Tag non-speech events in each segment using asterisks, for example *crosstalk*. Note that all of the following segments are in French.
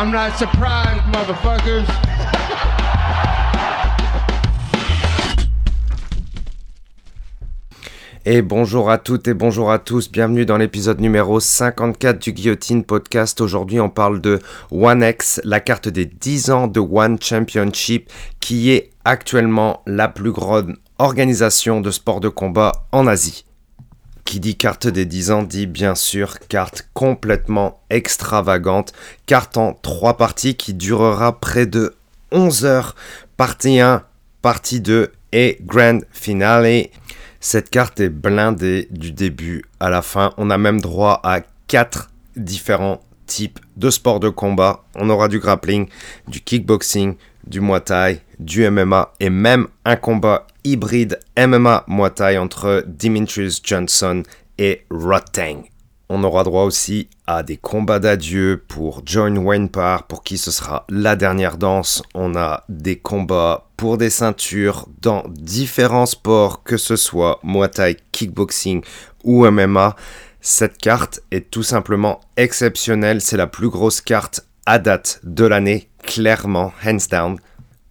I'm not surprised, motherfuckers. Et bonjour à toutes et bonjour à tous, bienvenue dans l'épisode numéro 54 du Guillotine Podcast. Aujourd'hui on parle de One X, la carte des 10 ans de One Championship qui est actuellement la plus grande organisation de sport de combat en Asie. Qui dit carte des 10 ans dit bien sûr carte complètement extravagante, carte en 3 parties qui durera près de 11 heures, partie 1, partie 2 et grand finale. Cette carte est blindée du début à la fin. On a même droit à 4 différents types de sports de combat. On aura du grappling, du kickboxing, du Muay Thai, du MMA et même un combat hybride MMA Muay Thai entre Dimitrius Johnson et Rotang. On aura droit aussi à des combats d'adieu pour John Wayne Parr, pour qui ce sera la dernière danse. On a des combats pour des ceintures dans différents sports, que ce soit Muay Thai, kickboxing ou MMA. Cette carte est tout simplement exceptionnelle. C'est la plus grosse carte à date de l'année, clairement, hands down.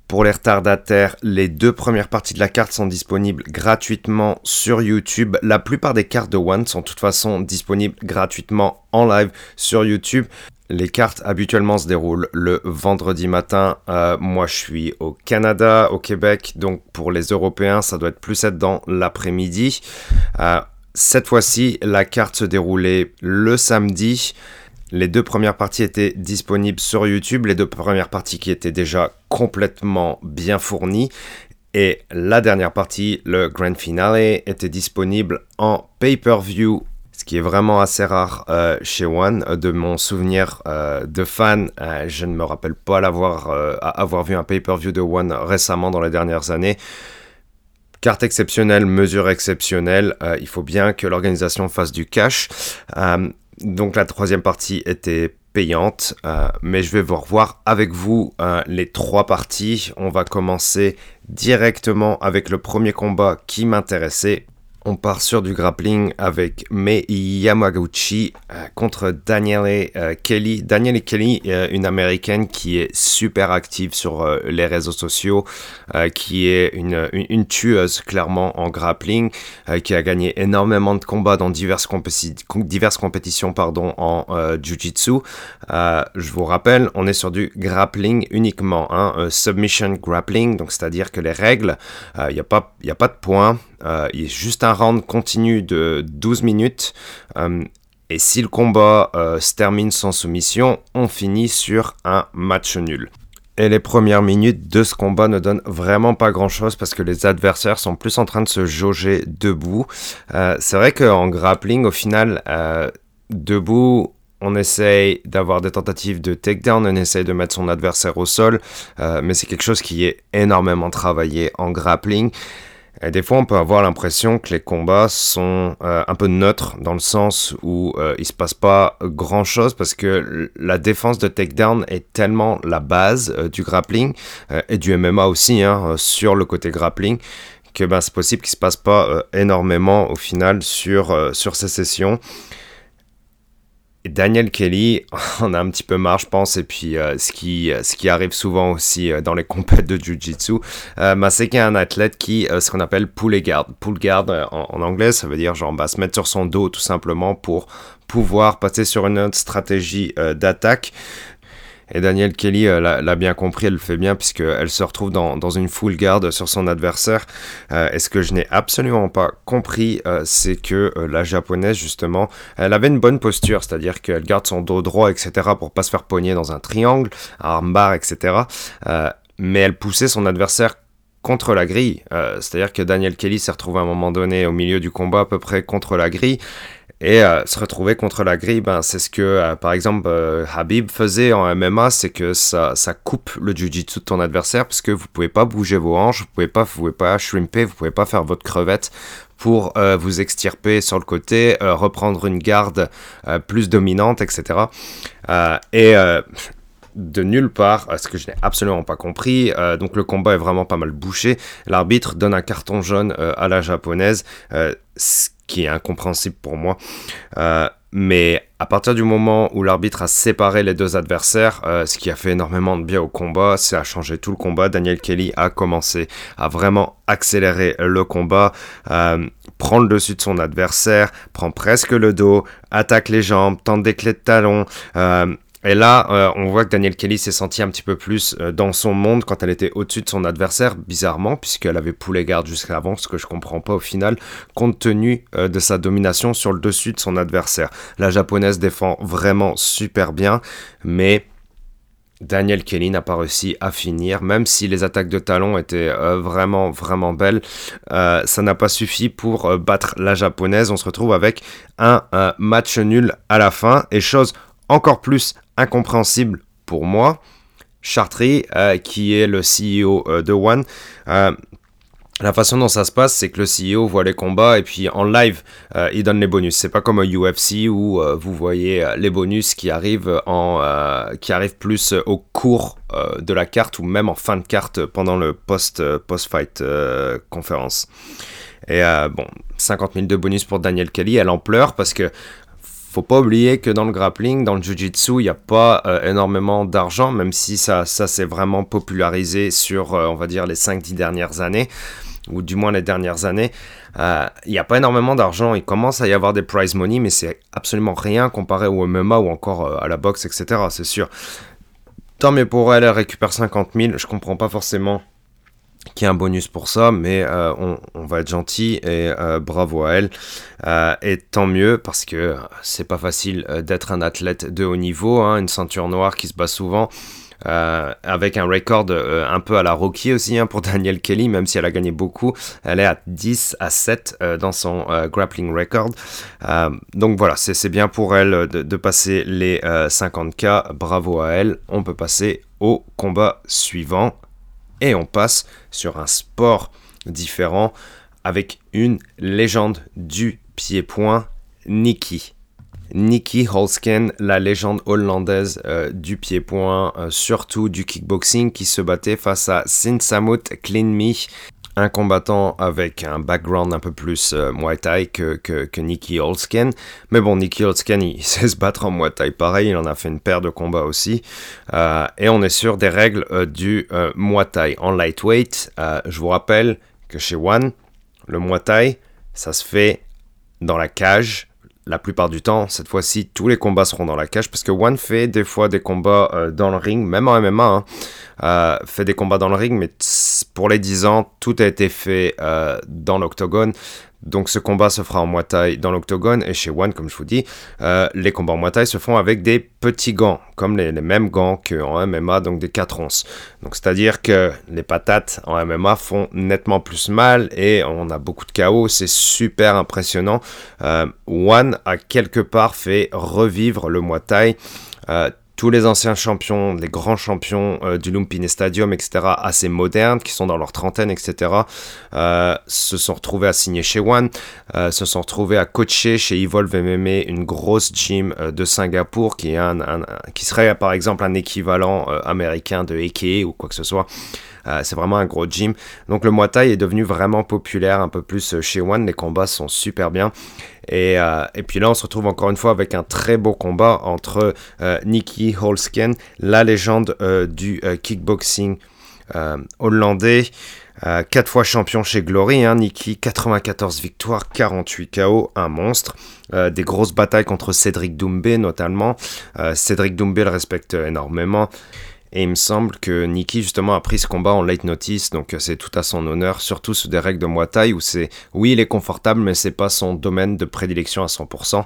Pour les retardataires, les deux premières parties de la carte sont disponibles gratuitement sur YouTube. La plupart des cartes de One sont de toute façon disponibles gratuitement en live sur YouTube. Les cartes habituellement se déroulent le vendredi matin. Euh, moi, je suis au Canada, au Québec, donc pour les Européens, ça doit être plus être dans l'après-midi. Euh, cette fois-ci, la carte se déroulait le samedi. Les deux premières parties étaient disponibles sur YouTube, les deux premières parties qui étaient déjà complètement bien fournies. Et la dernière partie, le grand finale, était disponible en pay-per-view, ce qui est vraiment assez rare euh, chez One. De mon souvenir euh, de fan, euh, je ne me rappelle pas avoir vu un pay-per-view de One récemment dans les dernières années. Carte exceptionnelle, mesure exceptionnelle. il faut bien que l'organisation fasse du cash. Donc la troisième partie était payante, euh, mais je vais vous revoir avec vous euh, les trois parties. On va commencer directement avec le premier combat qui m'intéressait. On part sur du grappling avec Mei Yamaguchi euh, contre Danielle euh, Kelly. Danielle Kelly, euh, une américaine qui est super active sur les réseaux sociaux, qui est une, tueuse clairement en grappling, qui a gagné énormément de combats dans diverses, compétitions en jiu-jitsu. je vous rappelle, on est sur du grappling uniquement, hein, submission grappling, donc c'est-à-dire que les règles, il n'y a pas de points. Euh, il y a juste un round continu de 12 minutes. Euh, et si le combat euh, se termine sans soumission, on finit sur un match nul. Et les premières minutes de ce combat ne donnent vraiment pas grand chose parce que les adversaires sont plus en train de se jauger debout. c'est vrai qu'en grappling, au final, debout, on essaye d'avoir des tentatives de takedown, on essaye de mettre son adversaire au sol, mais c'est quelque chose qui est énormément travaillé en grappling. Et des fois, on peut avoir l'impression que les combats sont euh, un peu neutres dans le sens où euh, il se passe pas grand chose parce que la défense de takedown est tellement la base euh, du grappling euh, et du MMA aussi hein, sur le côté grappling que ben, c'est possible qu'il se passe pas énormément au final sur, sur ces sessions. Daniel Kelly *laughs* on a un petit peu marre, je pense, et puis euh, ce, qui, ce qui arrive souvent aussi euh, dans les compètes de Jiu-Jitsu, euh, c'est qu'il y a un athlète qui, ce qu'on appelle pull guard. Pull guard en, en, anglais, ça veut dire genre bah, se mettre sur son dos tout simplement pour pouvoir passer sur une autre stratégie d'attaque. Et Daniel Kelly euh, l'a bien compris, elle le fait bien puisqu'elle se retrouve dans, une full garde sur son adversaire. Euh, et ce que je n'ai absolument pas compris, euh, c'est que la japonaise, justement, elle avait une bonne posture, c'est-à-dire qu'elle garde son dos droit, etc., pour pas se faire pogner dans un triangle, un armbar, etc. mais elle poussait son adversaire contre la grille. C'est-à-dire que Daniel Kelly s'est retrouvé à un moment donné au milieu du combat à peu près contre la grille. Et euh, se retrouver contre la grille, ben, c'est ce que, euh, par exemple, euh, Habib faisait en MMA, c'est que ça, ça coupe le jiu-jitsu de ton adversaire, parce que vous pouvez pas bouger vos hanches, vous pouvez pas, vous pouvez pas shrimper, vous pouvez pas faire votre crevette pour vous extirper sur le côté, reprendre une garde plus dominante, etc. et de nulle part, ce que je n'ai absolument pas compris. donc le combat est vraiment pas mal bouché. L'arbitre donne un carton jaune à la japonaise, ce qui est incompréhensible pour moi. Euh, mais à partir du moment où l'arbitre a séparé les deux adversaires, euh, ce qui a fait énormément de bien au combat, c'est à changer tout le combat. Daniel Kelly a commencé à vraiment accélérer le combat, euh, prendre le dessus de son adversaire, prend presque le dos, attaque les jambes, tente des clés de talon. Et là, euh, on voit que Daniel Kelly s'est senti un petit peu plus euh, dans son monde quand elle était au-dessus de son adversaire, bizarrement, puisqu'elle avait poulet garde jusqu'à avant, ce que je comprends pas au final, compte tenu euh, de sa domination sur le dessus de son adversaire. La japonaise défend vraiment super bien, mais Daniel Kelly n'a pas réussi à finir, même si les attaques de talon étaient vraiment vraiment belles, ça n'a pas suffi pour battre la japonaise. On se retrouve avec un match nul à la fin et chose encore plus incompréhensible pour moi. Chartry, euh, qui est le CEO euh, de One, euh, la façon dont ça se passe, c'est que le CEO voit les combats et puis en live, il donne les bonus. C'est pas comme au UFC où vous voyez les bonus qui arrivent en, qui arrivent plus au cours de la carte ou même en fin de carte pendant le post post fight conférence. Et bon, 50 000 de bonus pour Daniel Kelly, elle en pleure parce que faut pas oublier que dans le grappling, dans le jiu-jitsu, il n'y a pas euh, énormément d'argent, même si ça, ça s'est vraiment popularisé sur, euh, on va dire, les 5-10 dernières années, ou du moins les dernières années. Euh, il n'y a pas énormément d'argent. Il commence à y avoir des prize money, mais c'est absolument rien comparé au MMA ou encore à la boxe, etc. C'est sûr. Tant mieux pour elle, elle récupère 50 000. Je comprends pas forcément qui a un bonus pour ça, mais euh, on, va être gentil et euh, bravo à elle. Euh, et tant mieux parce que c'est pas facile d'être un athlète de haut niveau, hein, une ceinture noire qui se bat souvent. avec un record un peu à la Rocky aussi hein, pour *laughs* Daniel Kelly, même si elle a gagné beaucoup. Elle est à 10 à 7 dans son grappling record. donc voilà, c'est bien pour elle de passer les 50K. Bravo à elle. On peut passer au combat suivant et on passe sur un sport différent avec une légende du pied-point, Nikki. Nikki Holsken, la légende hollandaise euh, du pied-point, euh, surtout du kickboxing, qui se battait face à Sinsamut Klinmi, un combattant avec un background un peu plus euh, Muay Thai que, que, Nicky Holsken. Mais bon, Nicky Holsken, il, *laughs* sait se battre en Muay Thai pareil, il en a fait une paire de combats aussi. Euh, et on est sur des règles euh, du Muay Thai en lightweight. je vous rappelle que chez One, le Muay Thai, ça se fait dans la cage la plupart du temps, cette fois-ci, tous les combats seront dans la cage parce que One fait des fois des combats euh, dans le ring, même en MMA, hein, euh, fait des combats dans le ring, mais pour les 10 ans, tout a été fait euh, dans l'octogone. Donc ce combat se fera en Muay Thai dans l'octogone et chez One, comme je vous dis, euh, les combats en Muay se font avec des petits gants, comme les, mêmes gants qu'en MMA, donc des 4 onces. Donc c'est-à-dire que les patates en MMA font nettement plus mal et on a beaucoup de chaos, c'est super impressionnant. Euh, One a quelque part fait revivre le Muay Thai. Euh, tous les anciens champions, les grands champions euh, du Lumpine Stadium, etc., assez modernes, qui sont dans leur trentaine, etc., euh, se sont retrouvés à signer chez One, euh, se sont retrouvés à coacher chez Evolve MMA, une grosse gym de Singapour, qui, est un, qui serait par exemple un équivalent américain de Eke ou quoi que ce soit. C'est vraiment un gros gym. Donc le Muay Thai est devenu vraiment populaire un peu plus chez One. Les combats sont super bien. Euh, et, puis là, on se retrouve encore une fois avec un très beau combat entre euh, Nicky Holsken, la légende euh, du kickboxing hollandais. 4 fois champion chez Glory, hein, Nicky, 94 victoires, 48 KO, un monstre. des grosses batailles contre Cédric Doumbé notamment. Cédric Doumbé le respecte énormément. Et il me semble que Nikki justement a pris ce combat en late notice, donc euh, c'est tout à son honneur, surtout sous des règles de Muay Thai où c'est, oui, il est confortable, mais c'est pas son domaine de prédilection à 100%.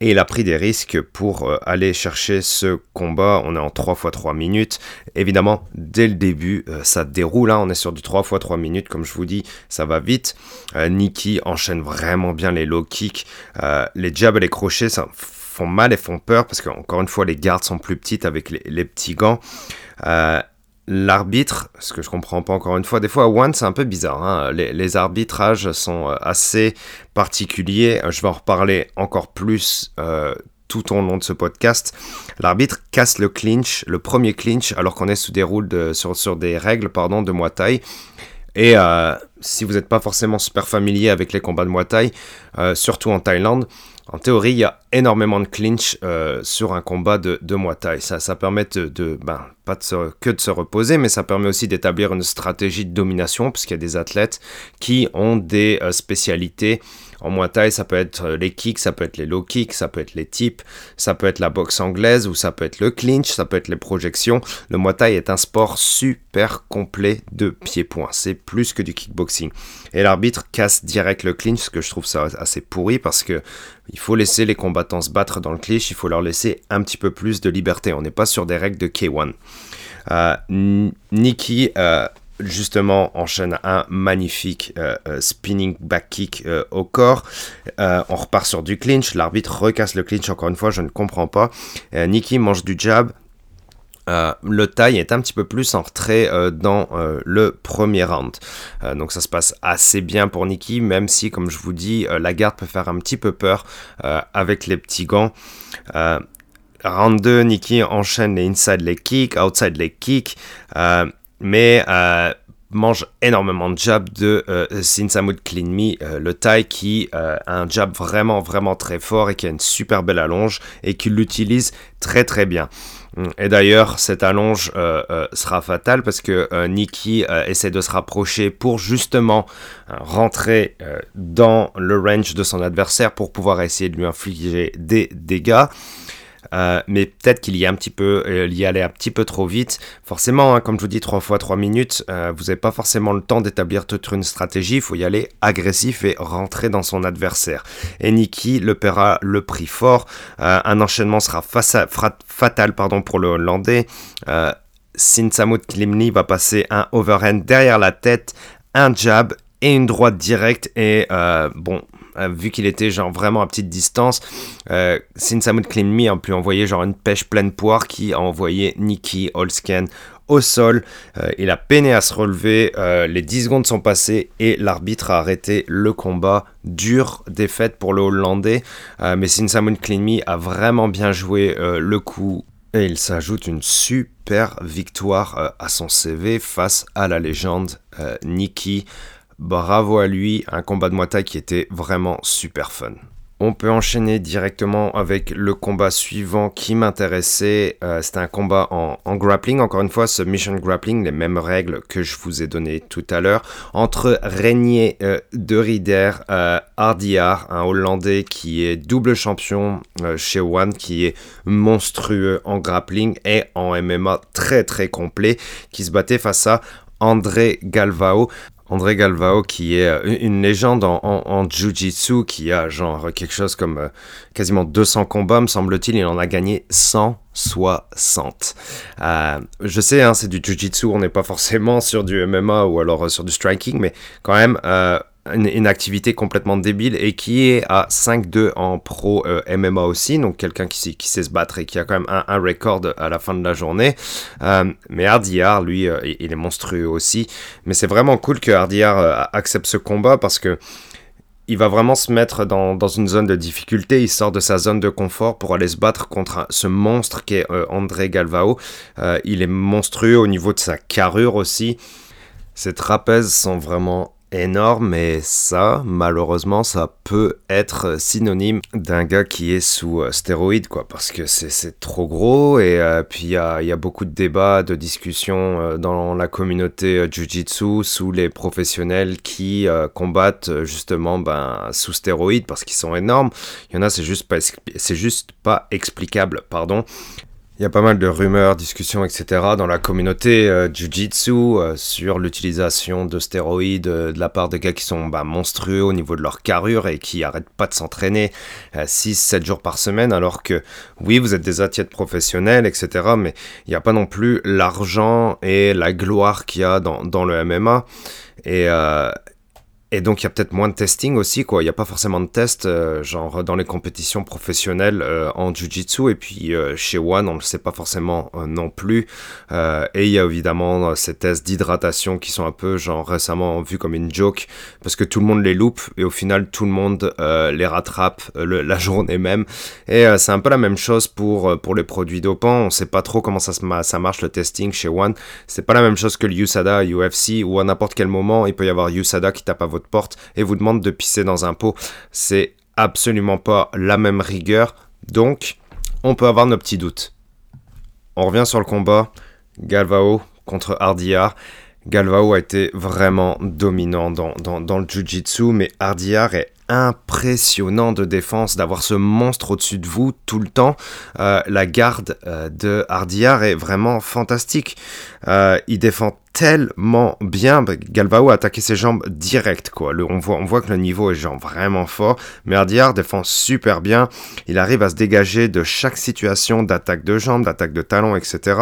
Et il a pris des risques pour euh, aller chercher ce combat. On est en 3 x 3 minutes. Évidemment, dès le début, euh, ça déroule. Hein. On est sur du 3 x 3 minutes. Comme je vous dis, ça va vite. Nikki enchaîne vraiment bien les low kicks. les jabs et les crochets, ça font mal et font peur parce qu'encore une fois, les gardes sont plus petites avec les, petits gants. Euh, l'arbitre, ce que je comprends pas encore une fois, des fois One c'est un peu bizarre. Hein. Les, arbitrages sont euh, assez particuliers. Je vais en reparler encore plus euh, tout au long de ce podcast. L'arbitre casse le clinch, le premier clinch, alors qu'on est sous des de, sur, sur, des règles pardon, de Muay Thai. Et si vous n'êtes pas forcément super familier avec les combats de Muay Thai, surtout en Thaïlande, en théorie, il y a énormément de clinch euh, sur un combat de, de Muay Thai. Ça, permet de, ben, pas que de se reposer, mais ça permet aussi d'établir une stratégie de domination, puisqu'il y a des athlètes qui ont des euh, spécialités en Muay Thai, ça peut être euh, les kicks, ça peut être les low kicks, ça peut être les tips, ça peut être la boxe anglaise ou ça peut être le clinch, ça peut être les projections. Le Muay est un sport super complet de pied-point. C'est plus que du kickboxing. Et l'arbitre casse direct le clinch, ce que je trouve ça assez pourri parce que il faut laisser les combattants se battre dans le clinch, il faut leur laisser un petit peu plus de liberté. On n'est pas sur des règles de K1. Euh, Nikki euh, justement enchaîne un magnifique euh, euh, spinning back kick euh, au corps. on repart sur du clinch. L'arbitre recasse le clinch encore une fois, je ne comprends pas. Nikki mange du jab. le taille est un petit peu plus en retrait dans le premier round. donc ça se passe assez bien pour Nikki, même si, comme je vous dis, la garde peut faire un petit peu peur avec les petits gants. round 2, Nikki enchaîne les inside leg kicks, outside leg kicks mais euh, mange énormément de jabs de euh, Sinsamut Clean euh, le Thai qui a un jab vraiment vraiment très fort et qui a une super belle allonge et qui l'utilise très très bien. Et d'ailleurs, cette allonge sera fatale parce que Nikki essaie de se rapprocher pour justement rentrer dans le range de son adversaire pour pouvoir essayer de lui infliger des dégâts. Euh, mais peut-être qu'il euh, y allait un petit peu trop vite. Forcément, hein, comme je vous dis, 3 fois 3 minutes, euh, vous n'avez pas forcément le temps d'établir toute une stratégie. Il faut y aller agressif et rentrer dans son adversaire. Et Nikki le paiera le prix fort. un enchaînement sera fatal pardon, pour le Hollandais. Sinsamut Klimni va passer un overhand derrière la tête, un jab et une droite directe. Et bon, euh, vu qu'il était genre vraiment à petite distance, euh, Sinsamut Me a pu envoyer genre une pêche pleine poire qui a envoyé Nikki Olsken au sol. Euh, il a peiné à se relever, euh, les 10 secondes sont passées et l'arbitre a arrêté le combat. Dure défaite pour le Hollandais, mais Sinsamut Me a vraiment bien joué le coup. Et il s'ajoute une super victoire à son CV face à la légende Nikki. Bravo à lui, un combat de Muay qui était vraiment super fun. On peut enchaîner directement avec le combat suivant qui m'intéressait. Euh, c'était un combat en, grappling, encore une fois, submission grappling, les mêmes règles que je vous ai données tout à l'heure, entre Régnier euh, de Rieder, euh, un Hollandais qui est double champion chez One, qui est monstrueux en grappling et en MMA très très complet, qui se battait face à André Galvao. André Galvao, qui est euh, une légende en, Jiu-Jitsu, qui a genre quelque chose comme euh, quasiment 200 combats, me semble-t-il, il en a gagné 160. Euh, je sais, hein, c'est du Jiu-Jitsu, on n'est pas forcément sur du MMA ou alors sur du striking, mais quand même, une, activité complètement débile et qui est à 5-2 en pro euh, MMA aussi, donc quelqu'un qui, sait se battre et qui a quand même un, record à la fin de la journée. Euh, mais Hardyard, lui, euh, il est monstrueux aussi. Mais c'est vraiment cool que Hardyard accepte ce combat parce que il va vraiment se mettre dans, une zone de difficulté, il sort de sa zone de confort pour aller se battre contre ce monstre qui est André Galvao. il est monstrueux au niveau de sa carrure aussi. Ses trapèzes sont vraiment énorme, mais ça, malheureusement, ça peut être synonyme d'un gars qui est sous euh, stéroïde, quoi, parce que c'est trop gros, et euh, puis il y a, beaucoup de débats, de discussions euh, dans la communauté Jiu-Jitsu, sous les professionnels qui combattent justement ben, sous stéroïdes, parce qu'ils sont énormes. Il y en a, c'est juste, pas, juste pas explicable, pardon. Il y a pas mal de rumeurs, discussions, etc. dans la communauté euh, euh, sur l'utilisation de stéroïdes euh, de la part de gars qui sont bah, monstrueux au niveau de leur carrure et qui arrêtent pas de s'entraîner 6-7 jours par semaine alors que oui, vous êtes des athlètes professionnels, etc. Mais il n'y a pas non plus l'argent et la gloire qu'il y a dans, dans le MMA. Et, et donc il y a peut-être moins de testing aussi, quoi. Il n'y a pas forcément de tests, euh, genre dans les compétitions professionnelles euh, en Jiu-Jitsu. Et puis euh, chez One, on ne le sait pas forcément non plus. et il y a évidemment ces tests d'hydratation qui sont un peu, genre récemment vus comme une joke, parce que tout le monde les loupe et au final tout le monde les rattrape la *laughs* journée même. Et c'est un peu la même chose pour, pour les produits dopants. On ne sait pas trop comment ça, ça marche le testing chez One. C'est pas la même chose que le USADA, UFC, où à n'importe quel moment il peut y avoir USADA qui tape à votre porte et vous demande de pisser dans un pot. C'est absolument pas la même rigueur, donc on peut avoir nos petits doutes. On revient sur le combat, Galvao contre Hardiar. Galvao a été vraiment dominant dans, dans, le Jiu-Jitsu, mais Hardiar est impressionnant de défense, d'avoir ce monstre au-dessus de vous tout le temps. Euh, la garde euh, de Hardiar est vraiment fantastique. Euh, il défend tellement bien. Bah, Galvao a attaqué ses jambes direct, quoi. on, voit, on voit que le niveau est vraiment fort. Mais Ardiar défend super bien. Il arrive à se dégager de chaque situation d'attaque de jambes, d'attaque de talons, etc.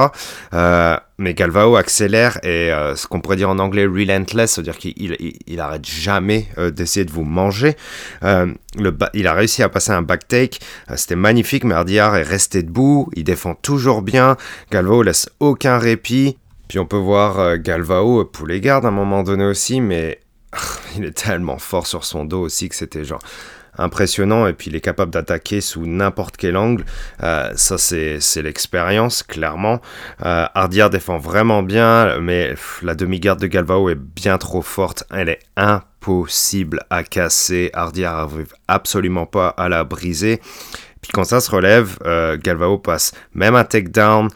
Euh, mais Galvao accélère et euh, ce qu'on pourrait dire en anglais relentless, c'est-à-dire qu'il il, arrête jamais euh, d'essayer de vous manger. le il a réussi à passer un back take, c'était magnifique, mais Ardiar est resté debout, il défend toujours bien, Galvao laisse aucun répit. Puis on peut voir euh, Galvao pour les gardes à un moment donné aussi, mais *laughs* il est tellement fort sur son dos aussi que c'était genre impressionnant et puis il est capable d'attaquer sous n'importe quel angle. Euh, ça, c'est l'expérience, clairement. Euh, défend vraiment bien, mais la demi-garde de Galvao est bien trop forte. Elle est impossible à casser. Hardiard n'arrive absolument pas à la briser. Puis quand ça se relève, euh, Galvao passe même un takedown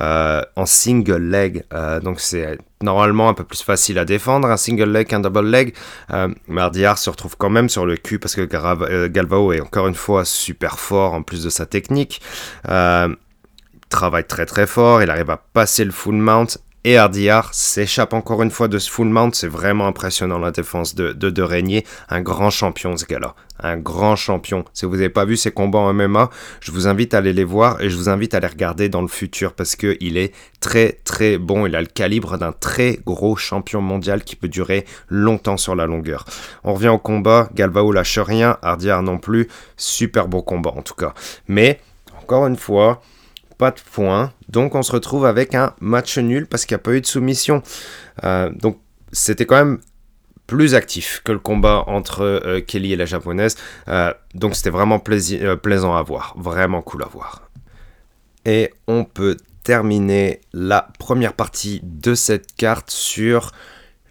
euh, en single leg. Euh, donc c'est normalement un peu plus facile à défendre, un single leg qu'un double leg. Mardiar se retrouve quand même sur le cul parce que Galvao est encore une fois super fort en plus de sa technique. travaille très très fort, il arrive à passer le full mount et Hardiar s'échappe encore une fois de ce full mount. C'est vraiment impressionnant la défense de, de, de Régnier. Un grand champion ce gars-là. Un grand champion. Si vous n'avez pas vu ses combats en MMA, je vous invite à aller les voir et je vous invite à les regarder dans le futur parce qu'il est très très bon. Il a le calibre d'un très gros champion mondial qui peut durer longtemps sur la longueur. On revient au combat. Galvao lâche rien. Hardiar non plus. Super beau combat en tout cas. Mais, encore une fois, pas de points. Donc on se retrouve avec un match nul parce qu'il n'y a pas eu de soumission. Euh, donc c'était quand même plus actif que le combat entre euh, Kelly et la japonaise. Euh, donc c'était vraiment plaisant à voir. Vraiment cool à voir. Et on peut terminer la première partie de cette carte sur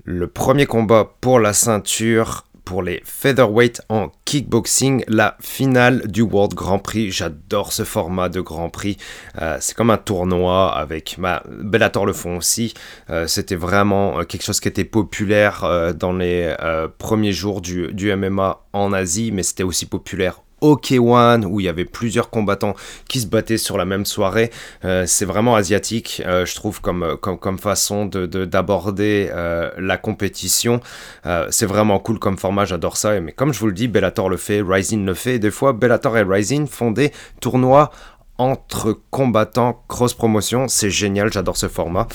le premier combat pour la ceinture pour les featherweight en kickboxing, la finale du World Grand Prix. J'adore ce format de Grand Prix. Euh, c'est comme un tournoi avec bah, Bellator le font aussi. Euh, c'était vraiment euh, quelque chose qui était populaire dans les premiers jours du, du MMA en Asie, mais c'était aussi populaire OK1 où il y avait plusieurs combattants qui se battaient sur la même soirée. Euh, c'est vraiment asiatique, euh, je trouve, comme, comme, comme façon d'aborder de, euh, la compétition. c'est vraiment cool comme format, j'adore ça. Mais comme je vous le dis, Bellator le fait, Rising le fait. Des fois, Bellator et Rising font des tournois entre combattants cross promotion. C'est génial, j'adore ce format.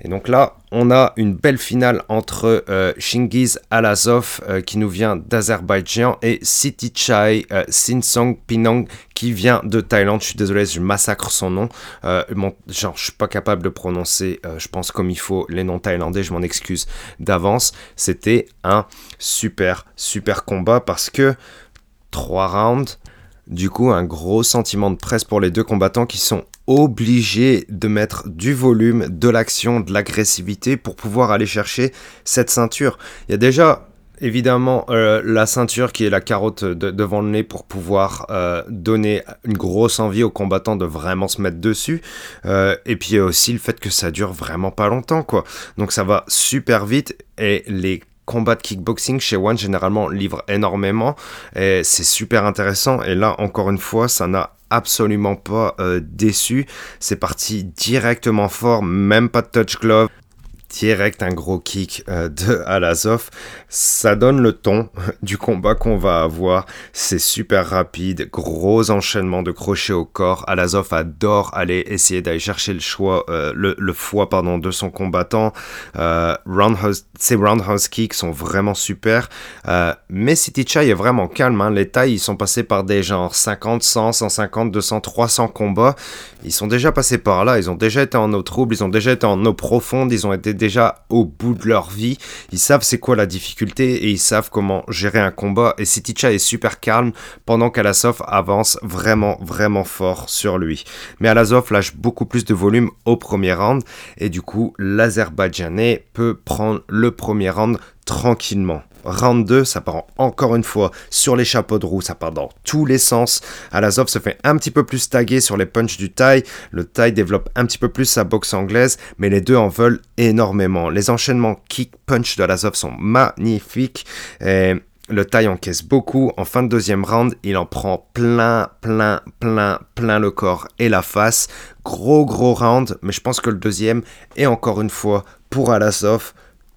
Et donc là, on a une belle finale entre euh, Shingiz Alazov euh, qui nous vient d'Azerbaïdjan et Sitichai euh, Sinsong Pinong qui vient de Thaïlande. Je suis désolé, je massacre son nom. Bon, genre, je suis pas capable de prononcer, je pense comme il faut, les noms thaïlandais. Je m'en excuse d'avance. C'était un super, super combat parce que trois rounds. Du coup, un gros sentiment de presse pour les deux combattants qui sont obligé de mettre du volume, de l'action, de l'agressivité pour pouvoir aller chercher cette ceinture. Il y a déjà évidemment euh, la ceinture qui est la carotte devant le nez pour pouvoir euh, donner une grosse envie aux combattants de vraiment se mettre dessus. Euh, et puis aussi le fait que ça dure vraiment pas longtemps quoi. Donc ça va super vite et les combats de kickboxing chez One généralement livrent énormément et c'est super intéressant et là encore une fois ça n'a absolument pas euh, déçu. C'est parti directement fort, même pas de touch glove direct un gros kick euh, de Alazov. Ça donne le ton *laughs* du combat qu'on va avoir. C'est super rapide, gros enchaînement de crochets au corps. Alazov adore aller essayer d'aller chercher le choix, euh, le, foie pardon, de son combattant. Euh, roundhouse, ces roundhouse kicks sont vraiment super. mais City Chai est vraiment calme. Hein. Les tailles, ils sont passés par des genres 50, 100, 150, 200, 300 combats. Ils sont déjà passés par là. Ils ont déjà été en eau trouble. Ils ont déjà été en eau profonde. Ils ont été déjà au bout de leur vie. Ils savent c'est quoi la difficulté et ils savent comment gérer un combat. Et Siticha est super calme pendant qu'Alasov avance vraiment, vraiment fort sur lui. Mais Alasov lâche beaucoup plus de volume au premier round et du coup, l'Azerbaïdjanais peut prendre le premier round tranquillement. Round 2, ça part encore une fois sur les chapeaux de roue, ça part dans tous les sens. Alasov se fait un petit peu plus taguer sur les punches du Thai. Le Thai développe un petit peu plus sa boxe anglaise, mais les deux en veulent énormément. Les enchaînements kick-punch de Alasov sont magnifiques. Et le Thai encaisse beaucoup. En fin de deuxième round, il en prend plein, plein, plein, plein le corps et la face. Gros, gros round, mais je pense que le deuxième est encore une fois pour Alasov.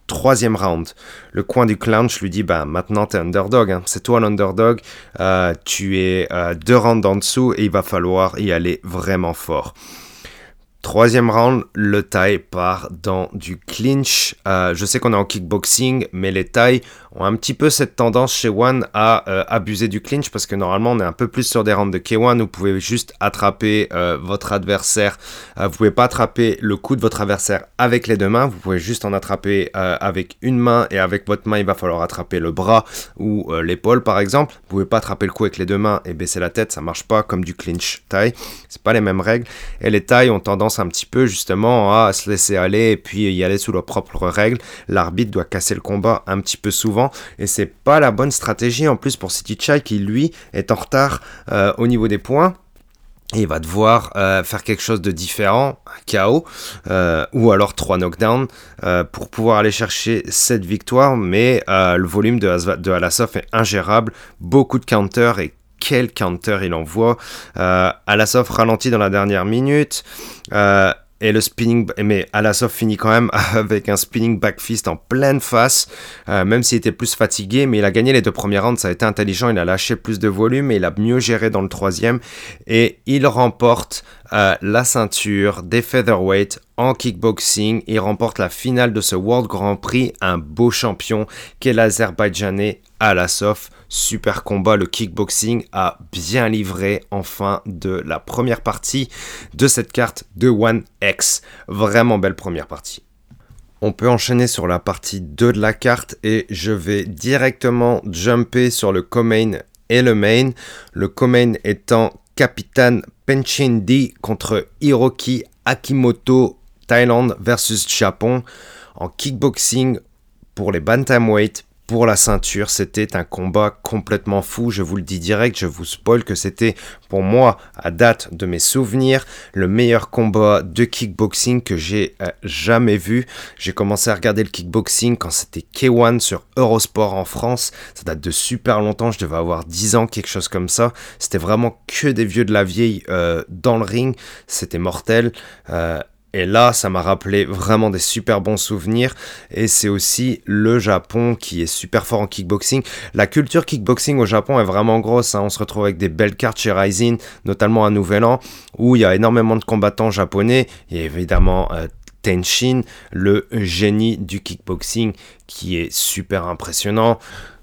Troisième round, le coin du clinch lui dit bah maintenant t'es underdog, hein. c'est toi l'underdog, euh, tu es euh, deux rounds en dessous et il va falloir y aller vraiment fort. Troisième round, le Thai part dans du clinch. Euh, je sais qu'on est en kickboxing, mais les Thai ont un petit peu cette tendance chez One à euh, abuser du clinch parce que normalement on est un peu plus sur des rounds de K1 où vous pouvez juste attraper euh, votre adversaire. vous pouvez pas attraper le coup de votre adversaire avec les deux mains, vous pouvez juste en attraper avec une main et avec votre main il va falloir attraper le bras ou l'épaule par exemple. Vous pouvez pas attraper le coup avec les deux mains et baisser la tête, ça marche pas comme du clinch Thai. C'est pas les mêmes règles et les Thai ont tendance un petit peu justement à se laisser aller et puis y aller sous leurs propres règles. L'arbitre doit casser le combat un petit peu souvent et c'est pas la bonne stratégie en plus pour City Chai qui lui est en retard euh, au niveau des points. Et il va devoir euh, faire quelque chose de différent, un KO, euh, ou alors trois knockdowns, pour pouvoir aller chercher cette victoire. Mais le volume de, de est ingérable, beaucoup de counters et quel counter il envoie. Euh, Alasov ralentit dans la dernière minute. Euh, et le spinning, mais Alasov finit quand même *laughs* avec un spinning back fist en pleine face, euh, même s'il était plus fatigué, mais il a gagné les deux premières rounds, ça a été intelligent, il a lâché plus de volume et il a mieux géré dans le troisième, et il remporte euh, la ceinture des featherweight en kickboxing. Il remporte la finale de ce World Grand Prix, un beau champion qu'est l'Azerbaïdjanais Alasov. Super combat, le kickboxing a bien livré en fin de la première partie de cette carte de One X. Vraiment belle première partie. On peut enchaîner sur la partie 2 de la carte et je vais directement jumper sur le co-main et le main. Le co-main étant Capitaine Penchindi contre Hiroki Akimoto Thaïlande versus Japon en kickboxing pour les bantamweight pour la ceinture. C'était un combat complètement fou. Je vous le dis direct, je vous spoil que c'était pour moi, à date de mes souvenirs, le meilleur combat de kickboxing que j'ai euh, jamais vu. J'ai commencé à regarder le kickboxing quand c'était K1 sur Eurosport en France. Ça date de super longtemps. Je devais avoir 10 ans, quelque chose comme ça. C'était vraiment que des vieux de la vieille euh, dans le ring. C'était mortel. Euh, et là, ça m'a rappelé vraiment des super bons souvenirs. Et c'est aussi le Japon qui est super fort en kickboxing. La culture kickboxing au Japon est vraiment grosse. Hein. On se retrouve avec des belles cartes chez Rising, notamment à Nouvel An, où il y a énormément de combattants japonais. Il y a évidemment euh, Tenshin, le génie du kickboxing, qui est super impressionnant.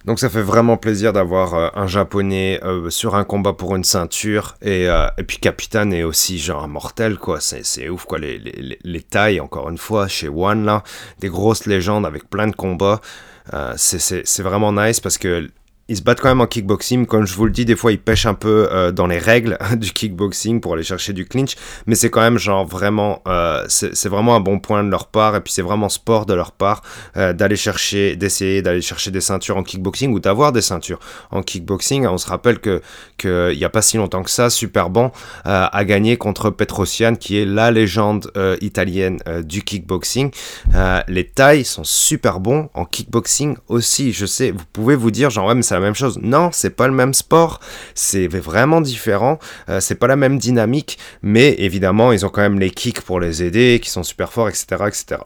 Donc ça fait vraiment plaisir d'avoir euh, un japonais euh, sur un combat pour une ceinture et, euh, et puis Capitaine est aussi genre un mortel quoi, c'est ouf quoi, les, les, les, tailles encore une fois chez One là, des grosses légendes avec plein de combats, c'est vraiment nice parce que ils se battent quand même en kickboxing. Comme je vous le dis, des fois ils pêchent un peu euh, dans les règles *laughs* du kickboxing pour aller chercher du clinch, mais c'est quand même genre vraiment, euh, c'est vraiment un bon point de leur part et puis c'est vraiment sport de leur part euh, d'aller chercher, d'essayer d'aller chercher des ceintures en kickboxing ou d'avoir des ceintures en kickboxing. On se rappelle que qu'il n'y a pas si longtemps que ça, Super Bon a gagné contre Petrosian qui est la légende italienne du kickboxing. les tailles sont super bons en kickboxing aussi. Je sais, vous pouvez vous dire genre ouais mais ça la même chose. Non, c'est pas le même sport, c'est vraiment différent, euh, c'est pas la même dynamique, mais évidemment, ils ont quand même les kicks pour les aider, qui sont super forts, etc., etc.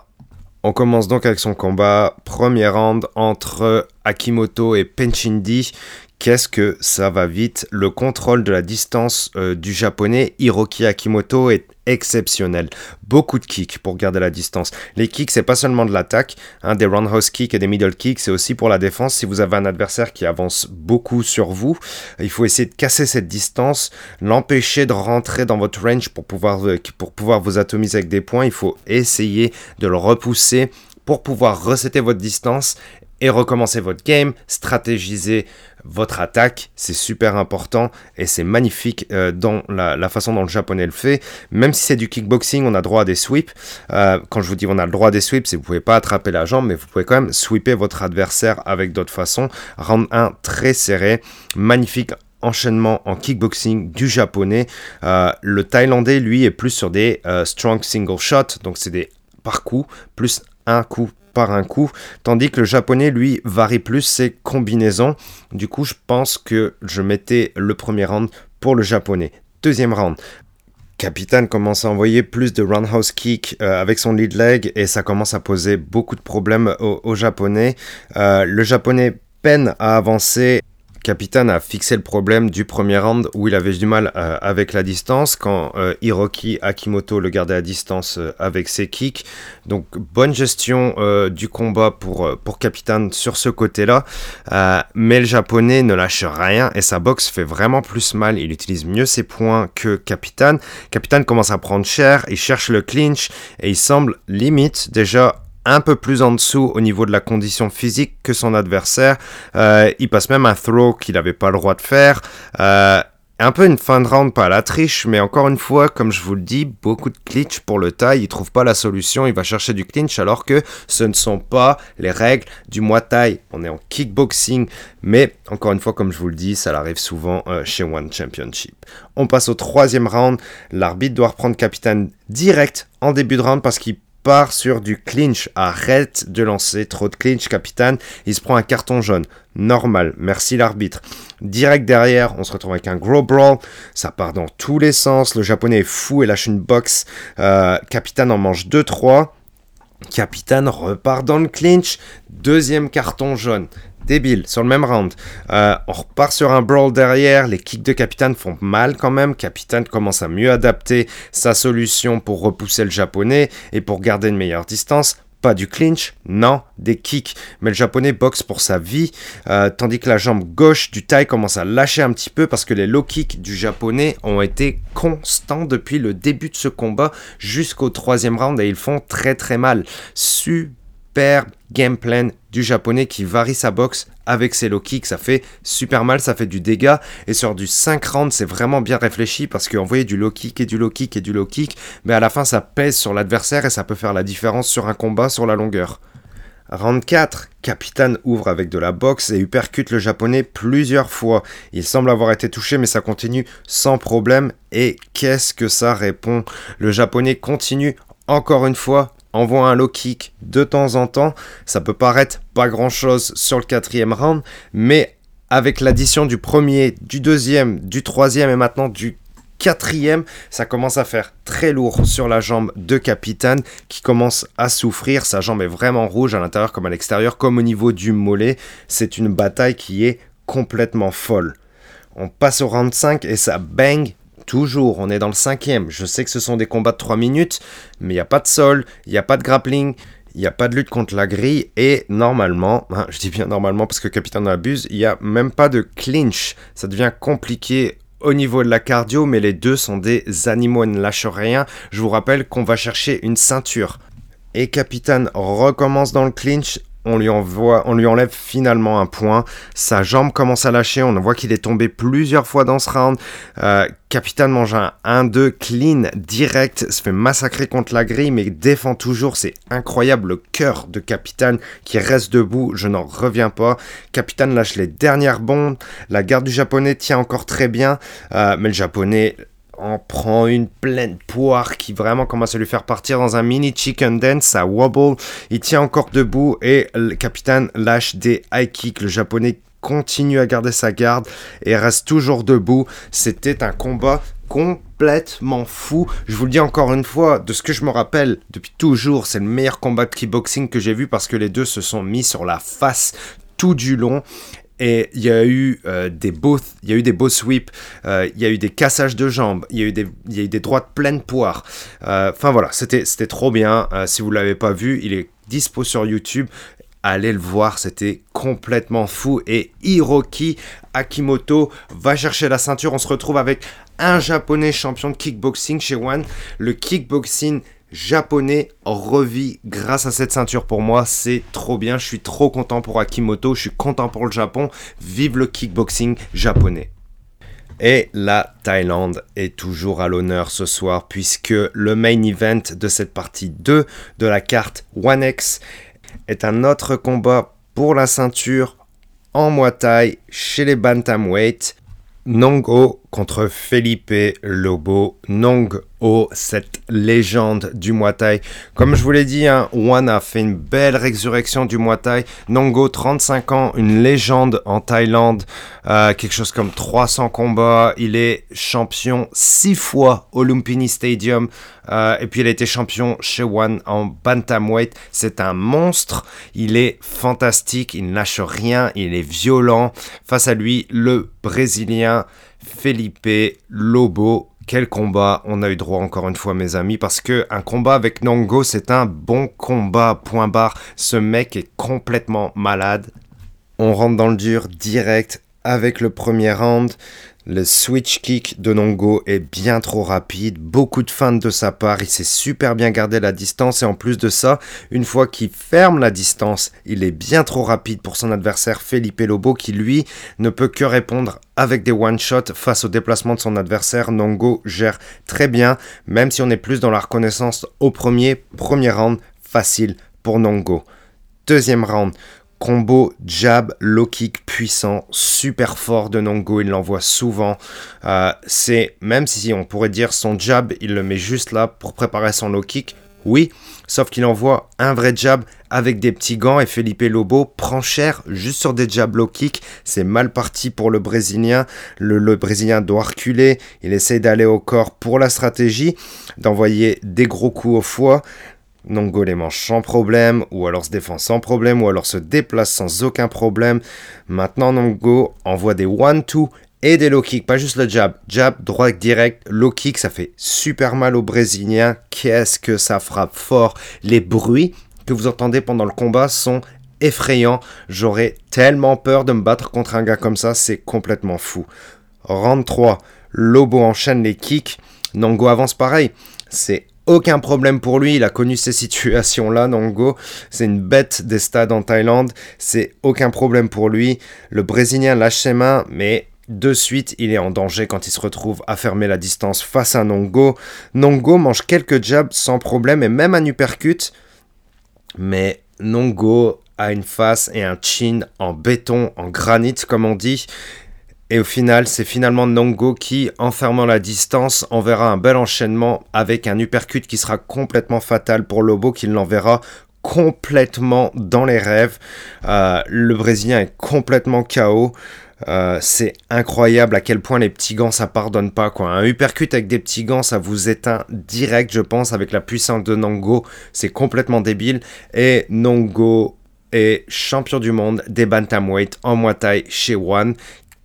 On commence donc avec son combat, premier round entre Akimoto et Penchindi, Qu'est-ce que ça va vite Le contrôle de la distance euh, du japonais Hiroki Akimoto est exceptionnel. Beaucoup de kicks pour garder la distance. Les kicks, c'est pas seulement de l'attaque, hein, des roundhouse kicks et des middle kicks, c'est aussi pour la défense. Si vous avez un adversaire qui avance beaucoup sur vous, il faut essayer de casser cette distance, l'empêcher de rentrer dans votre range pour pouvoir, euh, pour pouvoir vous atomiser avec des points. Il faut essayer de le repousser pour pouvoir resetter votre distance et recommencer votre game, stratégiser votre attaque, c'est super important et c'est magnifique euh, dans la, façon dont le japonais le fait. Même si c'est du kickboxing, on a droit à des sweeps. Euh, quand je vous dis on a le droit à des sweeps, c'est vous pouvez pas attraper la jambe, mais vous pouvez quand même sweeper votre adversaire avec d'autres façons. Round 1 très serré, magnifique enchaînement en kickboxing du japonais. Euh, le thaïlandais, lui, est plus sur des strong single shots, donc c'est des par coup, plus un coup par un coup, tandis que le japonais, lui, varie plus ses combinaisons. Du coup, je pense que je mettais le premier round pour le japonais. Deuxième round. Capitaine commence à envoyer plus de roundhouse kick euh, avec son lead leg et ça commence à poser beaucoup de problèmes aux, japonais. Euh, le japonais peine à avancer Capitaine a fixé le problème du premier round où il avait du mal euh, avec la distance quand euh, Hiroki Akimoto le gardait à distance euh, avec ses kicks. Donc bonne gestion du combat pour, pour Capitaine sur ce côté-là. mais le japonais ne lâche rien et sa boxe fait vraiment plus mal. Il utilise mieux ses points que Capitaine. Capitaine commence à prendre cher, il cherche le clinch et il semble limite déjà un peu plus en dessous au niveau de la condition physique que son adversaire. Euh, il passe même un throw qu'il n'avait pas le droit de faire. Euh, un peu une fin de round, pas à la triche, mais encore une fois, comme je vous le dis, beaucoup de clinch pour le taille. Il trouve pas la solution, il va chercher du clinch alors que ce ne sont pas les règles du Muay Thai. On est en kickboxing, mais encore une fois, comme je vous le dis, ça arrive souvent euh, chez One Championship. On passe au troisième round. L'arbitre doit reprendre capitaine direct en début de round parce qu'il part sur du clinch. Arrête de lancer trop de clinch, capitaine. Il se prend un carton jaune. Normal. Merci l'arbitre. Direct derrière, on se retrouve avec un gros brawl. Ça part dans tous les sens. Le japonais est fou et lâche une box. Euh, capitaine en mange 2-3. Capitaine repart dans le clinch. Deuxième carton jaune débile sur le même round. Euh, on repart sur un brawl derrière. Les kicks de Capitaine font mal quand même. Capitaine commence à mieux adapter sa solution pour repousser le japonais et pour garder une meilleure distance. Pas du clinch, non, des kicks. Mais le japonais boxe pour sa vie, euh, tandis que la jambe gauche du Thaï commence à lâcher un petit peu parce que les low kicks du japonais ont été constants depuis le début de ce combat jusqu'au troisième round et ils font très très mal. Super game plan du japonais qui varie sa boxe avec ses low kicks. Ça fait super mal, ça fait du dégât. Et sur du 5 rounds, c'est vraiment bien réfléchi parce qu'envoyer du low kick et du low kick et du low kick, mais à la fin, ça pèse sur l'adversaire et ça peut faire la différence sur un combat sur la longueur. Round 4, Capitaine ouvre avec de la boxe et uppercute le japonais plusieurs fois. Il semble avoir été touché mais ça continue sans problème. Et qu'est-ce que ça répond? Le japonais continue encore une fois envoie un low kick de temps en temps. Ça peut paraître pas grand chose sur le quatrième round, mais avec l'addition du premier, du deuxième, du troisième et maintenant du quatrième, ça commence à faire très lourd sur la jambe de Capitaine qui commence à souffrir. Sa jambe est vraiment rouge à l'intérieur comme à l'extérieur, comme au niveau du mollet. C'est une bataille qui est complètement folle. On passe au round 5 et ça bang Toujours, on est dans le cinquième. Je sais que ce sont des combats de 3 minutes, mais il n'y a pas de sol, il n'y a pas de grappling, il n'y a pas de lutte contre la grille, et normalement, hein, je dis bien normalement parce que Capitaine abuse, il n'y a même pas de clinch. Ça devient compliqué au niveau de la cardio, mais les deux sont des animaux et ne lâchent rien. Je vous rappelle qu'on va chercher une ceinture. Et Capitaine recommence dans le clinch on lui, envoie, on lui enlève finalement un point. Sa jambe commence à lâcher. On voit qu'il est tombé plusieurs fois dans ce round. Euh, Capitaine mange un 1-2 clean direct. Se fait massacrer contre la grille, mais défend toujours. C'est incroyable le cœur de Capitaine qui reste debout. Je n'en reviens pas. Capitaine lâche les dernières bombes. La garde du japonais tient encore très bien. Euh, mais le japonais en prend une pleine poire qui vraiment commence à lui faire partir dans un mini chicken dance, ça wobble, il tient encore debout et le capitaine lâche des high kicks, le japonais continue à garder sa garde et reste toujours debout, c'était un combat complètement fou. Je vous le dis encore une fois, de ce que je me rappelle depuis toujours, c'est le meilleur combat de kickboxing que j'ai vu parce que les deux se sont mis sur la face tout du long et il y a eu euh, des beaux, il y a eu des beaux sweeps, euh, il y a eu des cassages de jambes, il y a eu des, il y a droites pleines poires. Euh, enfin voilà, c'était, c'était trop bien. si vous l'avez pas vu, il est dispo sur YouTube. Allez le voir, c'était complètement fou. Et Hiroki Akimoto va chercher la ceinture. On se retrouve avec un japonais champion de kickboxing chez One. Le kickboxing japonais revit grâce à cette ceinture pour moi. C'est trop bien. Je suis trop content pour Akimoto. Je suis content pour le Japon. Vive le kickboxing japonais. Et la Thaïlande est toujours à l'honneur ce soir puisque le main event de cette partie 2 de la carte One X est un autre combat pour la ceinture en Muay Thai chez les Bantamweight. Nongo contre Felipe Lobo. Nongo cette légende du Muay Thai. Comme je vous l'ai dit, hein, a fait une belle résurrection du Muay Thai. Nongo, 35 ans, une légende en Thaïlande, euh, quelque chose comme 300 combats. Il est champion 6 fois au Lumpini Stadium. Euh, et puis il a été champion chez One en bantamweight. C'est un monstre. Il est fantastique. Il ne lâche rien. Il est violent. Face à lui, le Brésilien Felipe Lobo quel combat on a eu droit encore une fois mes amis parce que un combat avec Nongo c'est un bon combat point barre. Ce mec est complètement malade. On rentre dans le dur direct avec le premier round le switch kick de Nongo est bien trop rapide, beaucoup de feintes de sa part, il sait super bien garder la distance et en plus de ça, une fois qu'il ferme la distance, il est bien trop rapide pour son adversaire Felipe Lobo qui lui ne peut que répondre avec des one-shots face au déplacement de son adversaire. Nongo gère très bien, même si on est plus dans la reconnaissance au premier, premier round, facile pour Nongo. Deuxième round, Combo jab, low kick puissant, super fort de Nongo, il l'envoie souvent. Euh, c'est même si on pourrait dire son jab, il le met juste là pour préparer son low kick. Oui, sauf qu'il envoie un vrai jab avec des petits gants et Felipe Lobo prend cher juste sur des jab low kick. C'est mal parti pour le Brésilien. Le, Brésilien doit reculer. Il essaie d'aller au corps pour la stratégie, d'envoyer des gros coups au foie. Nongo les mange sans problème, ou alors se défend sans problème, ou alors se déplace sans aucun problème. Maintenant, Nongo envoie des one-two et des low kicks, pas juste le jab. Jab, droite direct, low kick, ça fait super mal aux Brésiliens. Qu'est-ce que ça frappe fort. Les bruits que vous entendez pendant le combat sont effrayants. J'aurais tellement peur de me battre contre un gars comme ça, c'est complètement fou. Round 3, Lobo enchaîne les kicks. Nongo avance pareil. C'est aucun problème pour lui. Il a connu ces situations-là, Nango. C'est une bête des stades en Thaïlande. C'est aucun problème pour lui. Le Brésilien lâche ses mains, mais de suite, il est en danger quand il se retrouve à fermer la distance face à Nongo. Nongo mange quelques jabs sans problème et même un uppercut. Mais Nongo a une face et un chin en béton, en granit comme on dit. Et au final, c'est finalement Nongo qui, en fermant la distance, enverra un bel enchaînement avec un uppercut qui sera complètement fatal pour Lobo, qui l'enverra complètement dans les rêves. Euh, le Brésilien est complètement KO. Euh, c'est incroyable à quel point les petits gants ça pardonne pas. Un uppercut avec des petits gants ça vous éteint direct je pense avec la puissance de Nongo. C'est complètement débile. Et Nongo est champion du monde des bantamweight en Muay Thai chez One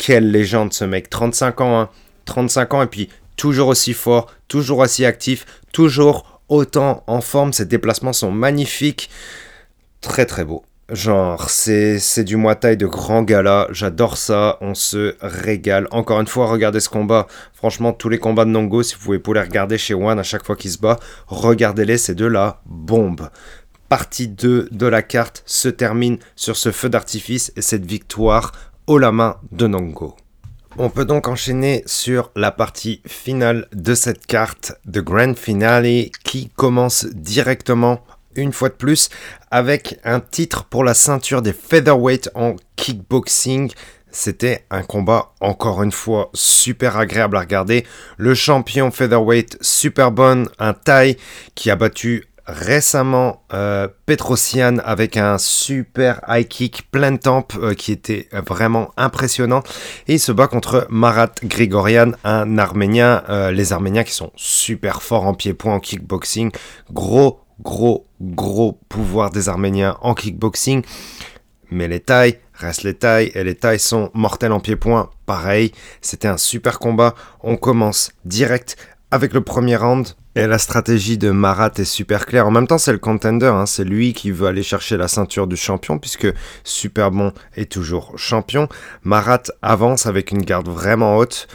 quelle légende ce mec. 35 ans, hein. 35 ans et puis toujours aussi fort, toujours aussi actif, toujours autant en forme. Ses déplacements sont magnifiques. Très très beau. Genre, c'est, du Muay de grand gala, j'adore ça, on se régale. Encore une fois, regardez ce combat. Franchement, tous les combats de Nongo, si vous pouvez les regarder chez One à chaque fois qu'il se bat, regardez-les, c'est de la bombe. Partie 2 de la carte se termine sur ce feu d'artifice et cette victoire main de Nongo. On peut donc enchaîner sur la partie finale de cette carte de Grand Finale qui commence directement une fois de plus avec un titre pour la ceinture des featherweight en kickboxing. C'était un combat encore une fois super agréable à regarder. Le champion featherweight super bon, un Thai qui a battu récemment euh, Petrosian avec un super high kick plein temp euh, qui était vraiment impressionnant. Et il se bat contre Marat Grigorian un arménien euh, les arméniens qui sont super forts en pied-point en kickboxing. Gros gros gros pouvoir des arméniens en kickboxing. Mais les tailles restent les tailles et les tailles sont mortelles en pied-point. Pareil c'était un super combat. On commence direct avec le premier round et la stratégie de Marat est super claire. En même temps, c'est le contender, hein. c'est lui qui veut aller chercher la ceinture du champion, puisque Super Bon est toujours champion. Marat avance avec une garde vraiment haute,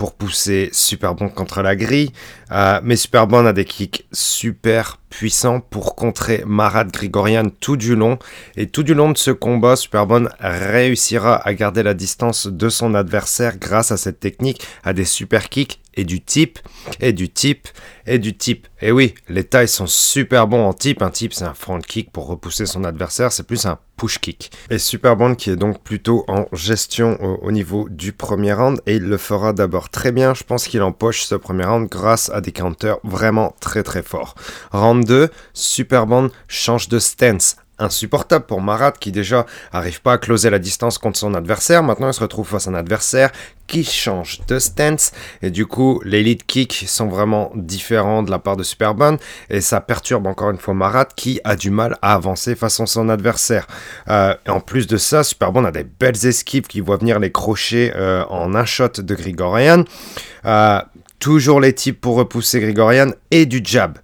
pour pousser Super Bon contre la grille. Euh, mais Super Bon a des kicks super puissants pour contrer Marat Grigorian tout du long. Et tout du long de ce combat, Super Bon réussira à garder la distance de son adversaire grâce à cette technique, à des super kicks et du type, et du type, et du type. Et oui, les tailles sont super bons en type. Un type, c'est un front kick pour repousser son adversaire, c'est plus un push kick. Et super bon qui est donc plutôt en gestion au, niveau du premier round, et il le fera d'abord très bien. Je pense qu'il empoche ce premier round grâce à des counters vraiment très très forts. Round 2, super bon change de stance insupportable pour Marat qui déjà arrive pas à closer la distance contre son adversaire. Maintenant, il se retrouve face à un adversaire qui change de stance et du coup, les lead kicks sont vraiment différents de la part de Superbone et ça perturbe encore une fois Marat qui a du mal à avancer face à son adversaire. Euh, en plus de ça, Superbone a des belles esquives qui voient venir les crochets euh, en un shot de Grigorian. Euh, toujours les types pour repousser Grigorian et du jab.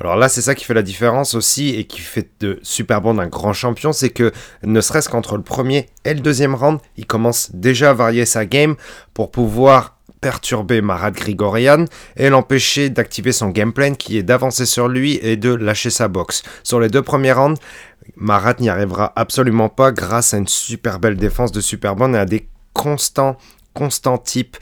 Alors là, c'est ça qui fait la différence aussi et qui fait de Super Bond un grand champion, c'est que ne serait-ce qu'entre le premier et le deuxième round, il commence déjà à varier sa game pour pouvoir perturber Marat Grigorian et l'empêcher d'activer son game plan qui est d'avancer sur lui et de lâcher sa boxe. Sur les deux premiers rounds, Marat n'y arrivera absolument pas grâce à une super belle défense de Superbond et à des constants constant type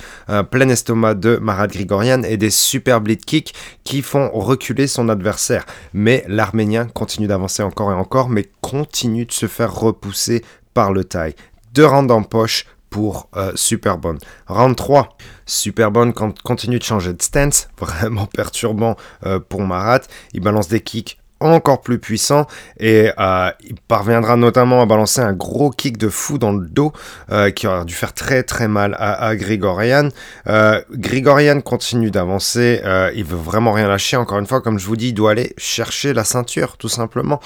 plein estomac de Marat Grigorian et des super bleed kicks qui font reculer son adversaire. Mais l'Arménien continue d'avancer encore et encore, mais continue de se faire repousser par le taille. Deux rounds en poche pour euh, Superbone. Round 3, Superbone continue de changer de stance, *laughs* vraiment perturbant euh, pour Marat. Il balance des kicks encore plus puissant et euh, il parviendra notamment à balancer un gros kick de fou dans le dos euh, qui aura dû faire très très mal à, Grigorian. Euh, Grigorian continue d'avancer, il veut vraiment rien lâcher. Encore une fois, comme je vous dis, il doit aller chercher la ceinture tout simplement.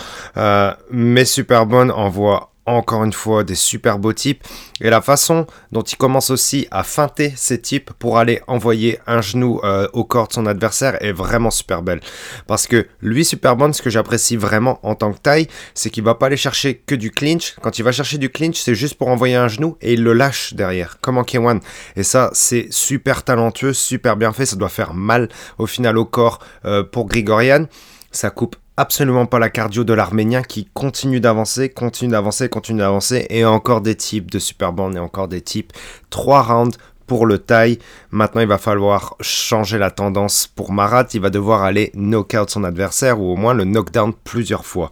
mais Superbone envoie encore une fois des super beaux types. Et la façon dont il commence aussi à feinter ces types pour aller envoyer un genou euh, au corps de son adversaire est vraiment super belle. Parce que lui Superbone ce que j'apprécie vraiment en tant que taille c'est qu'il va pas aller chercher que du clinch. Quand il va chercher du clinch c'est juste pour envoyer un genou et il le lâche derrière. Comme en K1 et ça c'est super talentueux super bien fait. Ça doit faire mal au final au corps euh, pour Grigorian. Ça coupe absolument pas la cardio de l'Arménien qui continue d'avancer, continue d'avancer, continue d'avancer, et encore des types de Superband et encore des types. Trois rounds pour le taille. Maintenant, il va falloir changer la tendance pour Marat. Il va devoir aller knock-out son adversaire ou au moins le knockdown plusieurs fois.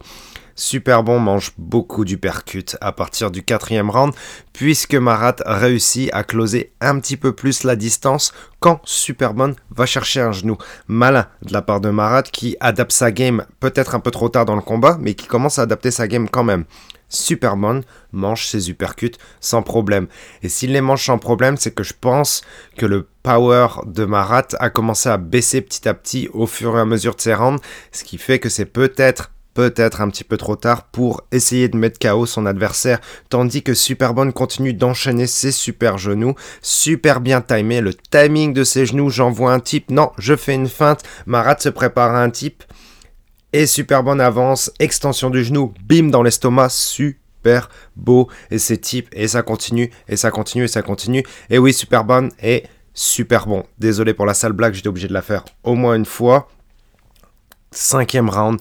Super bon mange beaucoup du percut à partir du quatrième round, puisque Marat réussit à closer un petit peu plus la distance quand Superbon va chercher un genou. Malin de la part de Marat qui adapte sa game peut-être un peu trop tard dans le combat, mais qui commence à adapter sa game quand même. Superman mange ses uppercuts sans problème. Et s'il les mange sans problème, c'est que je pense que le power de Marat a commencé à baisser petit à petit au fur et à mesure de ses rounds, ce qui fait que c'est peut-être peut-être un petit peu trop tard pour essayer de mettre KO son adversaire, tandis que Superbone continue d'enchaîner ses super genoux, super bien timé, le timing de ses genoux, j'envoie un type, non, je fais une feinte, Marat se prépare à un type, et Superbone avance, extension du genou, bim dans l'estomac, super beau, et c'est type, et ça continue, et ça continue, et ça continue, et oui, Superbone est super bon. Désolé pour la sale blague, j'étais obligé de la faire au moins une fois. Cinquième round,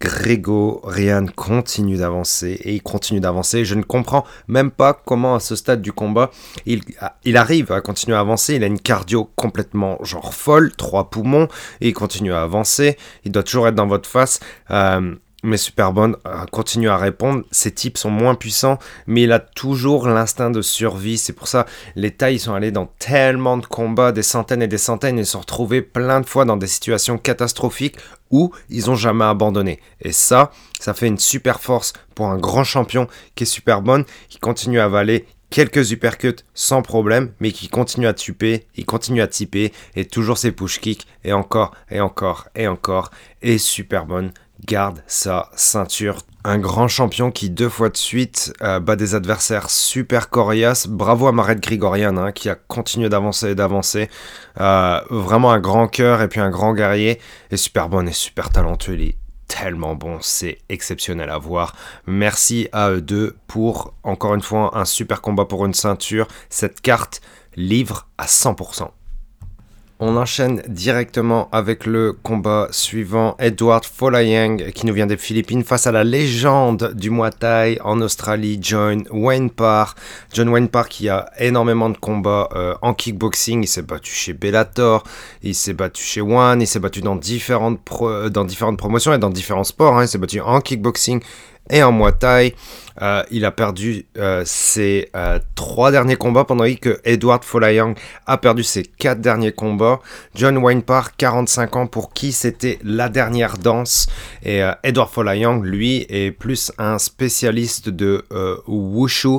Grégorian continue d'avancer et il continue d'avancer. Je ne comprends même pas comment à ce stade du combat il, il arrive à continuer à avancer. Il a une cardio complètement genre folle, trois poumons et il continue à avancer. Il doit toujours être dans votre face. Euh, mais Superbone euh, continue à répondre. Ses types sont moins puissants, mais il a toujours l'instinct de survie. C'est pour ça les tailles sont allés dans tellement de combats, des centaines et des centaines, et se sont retrouvés plein de fois dans des situations catastrophiques où ils ont jamais abandonné. Et ça, ça fait une super force pour un grand champion qui est Superbone, qui continue à avaler quelques uppercuts sans problème, mais qui continue à tuer, il continue à typer, et toujours ses push kicks, et encore, et encore, et encore, et Superbone garde sa ceinture. Un grand champion qui deux fois de suite euh, bat des adversaires super coriaces. Bravo à Maret Grigorian hein, qui a continué d'avancer et d'avancer. Euh, vraiment un grand cœur et puis un grand guerrier. Et super bon et super talentueux. Il est tellement bon, c'est exceptionnel à voir. Merci à eux deux pour encore une fois un super combat pour une ceinture. Cette carte livre à 100%. On enchaîne directement avec le combat suivant. Edward Folayang, qui nous vient des Philippines, face à la légende du Muay Thai en Australie, John Wayne Parr. John Wayne Parr qui a énormément de combats euh, en kickboxing. Il s'est battu chez Bellator, il s'est battu chez One, il s'est battu dans différentes, promotions et dans différents sports. Hein. Il s'est battu en kickboxing et en Muay Thai. Euh, il a perdu euh, ses euh, trois derniers combats pendant que Edward Folayang a perdu ses quatre derniers combats. John Wayne Park, 45 ans, pour qui c'était la dernière danse. Et Edward Folayang, lui, est plus un spécialiste de wushu,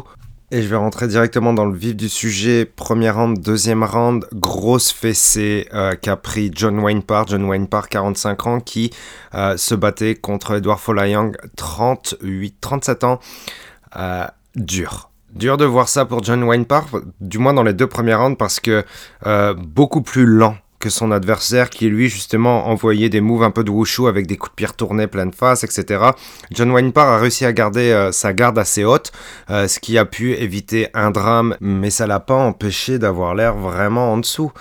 et je vais rentrer directement dans le vif du sujet. Premier round, deuxième round, grosse fessée euh, qu'a pris John Wayne Parr. John Wayne Parr, 45 ans, qui euh, se battait contre Edward Folayang, 38, 37 ans. Euh, dur. Dur de voir ça pour John Wayne Parr, du moins dans les deux premiers rounds, parce que beaucoup plus lent que son adversaire qui lui justement envoyait des moves un peu de wushu avec des coups de pierre tournés pleine face, etc. John Wayne Parr a réussi à garder euh, sa garde assez haute, euh, ce qui a pu éviter un drame, mais ça l'a pas empêché d'avoir l'air vraiment en dessous.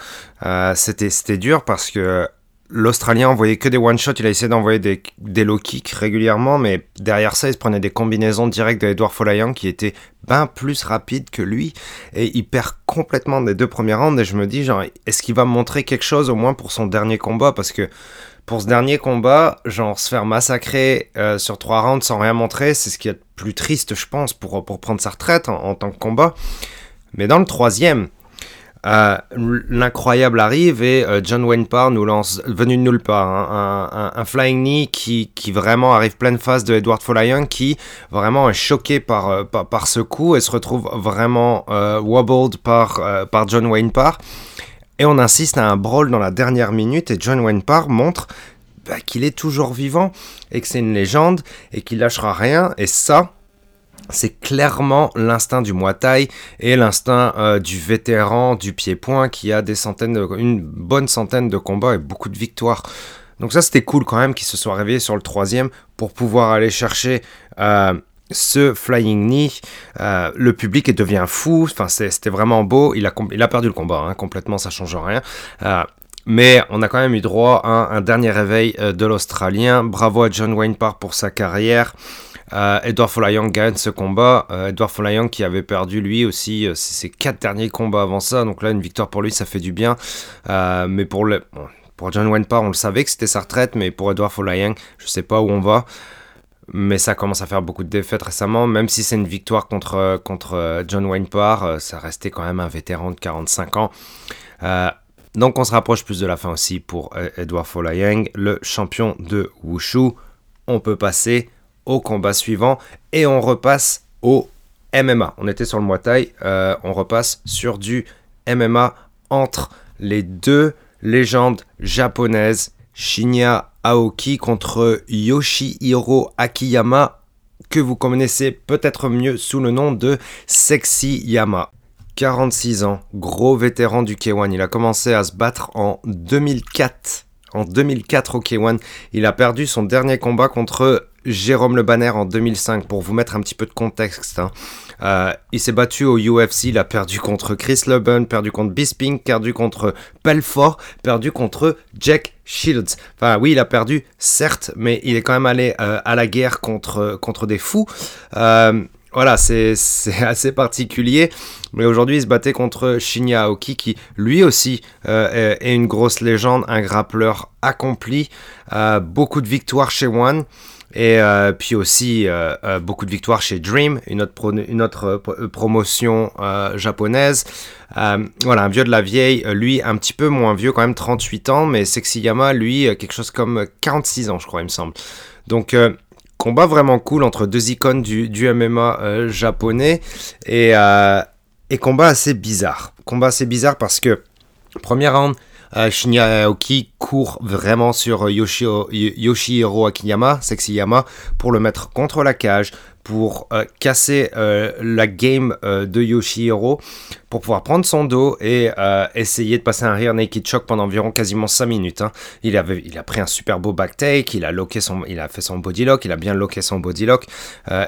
Euh, c'était c'était dur parce que l'Australien envoyait que des one-shots, il a essayé d'envoyer des, low kicks régulièrement, mais derrière ça, il se prenait des combinaisons directes de Edouard Folayang qui était bien plus rapide que lui, et il perd complètement des deux premiers rounds, et je me dis, genre, est-ce qu'il va montrer quelque chose au moins pour son dernier combat, parce que pour ce dernier combat, genre, se faire massacrer euh, sur trois rounds sans rien montrer, c'est ce qui est le plus triste, je pense, pour, pour prendre sa retraite en tant que combat. Mais dans le troisième, euh, l'incroyable arrive et euh, John Wayne Parr nous lance, venu de nulle part, hein, un, flying knee qui, qui, vraiment arrive pleine face de Edward Folayang qui vraiment est choqué par, euh, par, par, ce coup et se retrouve vraiment wobbled par, par John Wayne Parr. Et on insiste à un brawl dans la dernière minute et John Wayne Parr montre bah, qu'il est toujours vivant et que c'est une légende et qu'il lâchera rien. Et ça, c'est clairement l'instinct du Muay Thai et l'instinct euh, du vétéran du pied-point qui a des centaines, une bonne centaine de combats et beaucoup de victoires. Donc ça c'était cool quand même qu'il se soit réveillé sur le troisième pour pouvoir aller chercher euh, ce flying knee. Euh, le public devient fou. Enfin c'était vraiment beau. Il a, perdu le combat hein, complètement, ça change rien. mais on a quand même eu droit à un dernier réveil de l'Australien. Bravo à John Wayne Parr pour sa carrière. Euh, Edward Folayang gagne ce combat. Euh, Edward Folayang qui avait perdu lui aussi euh, ses quatre derniers combats avant ça. Donc là, une victoire pour lui, ça fait du bien. mais pour, John Wayne on le savait que c'était sa retraite. Mais pour Edward Folayang, je sais pas où on va. Mais ça commence à faire beaucoup de défaites récemment. Même si c'est une victoire contre, contre John Parr, ça restait quand même un vétéran de 45 ans. donc on se rapproche plus de la fin aussi pour Edward Folayang, le champion de Wushu. On peut passer au combat suivant et on repasse au MMA. On était sur le Muay Thai, euh, on repasse sur du MMA entre les deux légendes japonaises, Shinya Aoki contre Yoshihiro Akiyama, que vous connaissez peut-être mieux sous le nom de Sexy Yama. 46 ans, gros vétéran du K1. Il a commencé à se battre en 2004. En 2004 au K1, il a perdu son dernier combat contre Jérôme Le Banner en 2005, pour vous mettre un petit peu de contexte. Hein. Euh, il s'est battu au UFC, il a perdu contre Chris Leben, perdu contre Bisping, perdu contre Pelfort, perdu contre Jack Shields. Enfin oui, il a perdu, certes, mais il est quand même allé euh, à la guerre contre, contre des fous. Euh, voilà, c'est *laughs* assez particulier. Mais aujourd'hui, il se battait contre Shinya Aoki, qui lui aussi est, une grosse légende, un grappleur accompli. beaucoup de victoires chez One. Et euh, puis aussi euh, euh, beaucoup de victoires chez Dream, une autre, promotion japonaise. voilà, un vieux de la vieille, lui un petit peu moins vieux, quand même 38 ans, mais Sexyama, lui, quelque chose comme 46 ans, je crois, il me semble. Donc, combat vraiment cool entre deux icônes du, du MMA japonais et, et combat assez bizarre. Combat assez bizarre parce que, premier round, Shinya Aoki court vraiment sur Yoshihiro Akiyama, Sexyama, pour le mettre contre la cage, pour euh, casser euh, la game euh, de Yoshihiro, pour pouvoir prendre son dos et essayer de passer un rear naked choke pendant environ quasiment 5 minutes. Hein. Il, avait, il a pris un super beau back take, il a, locké son, il a fait son body lock, il a bien locké son body lock,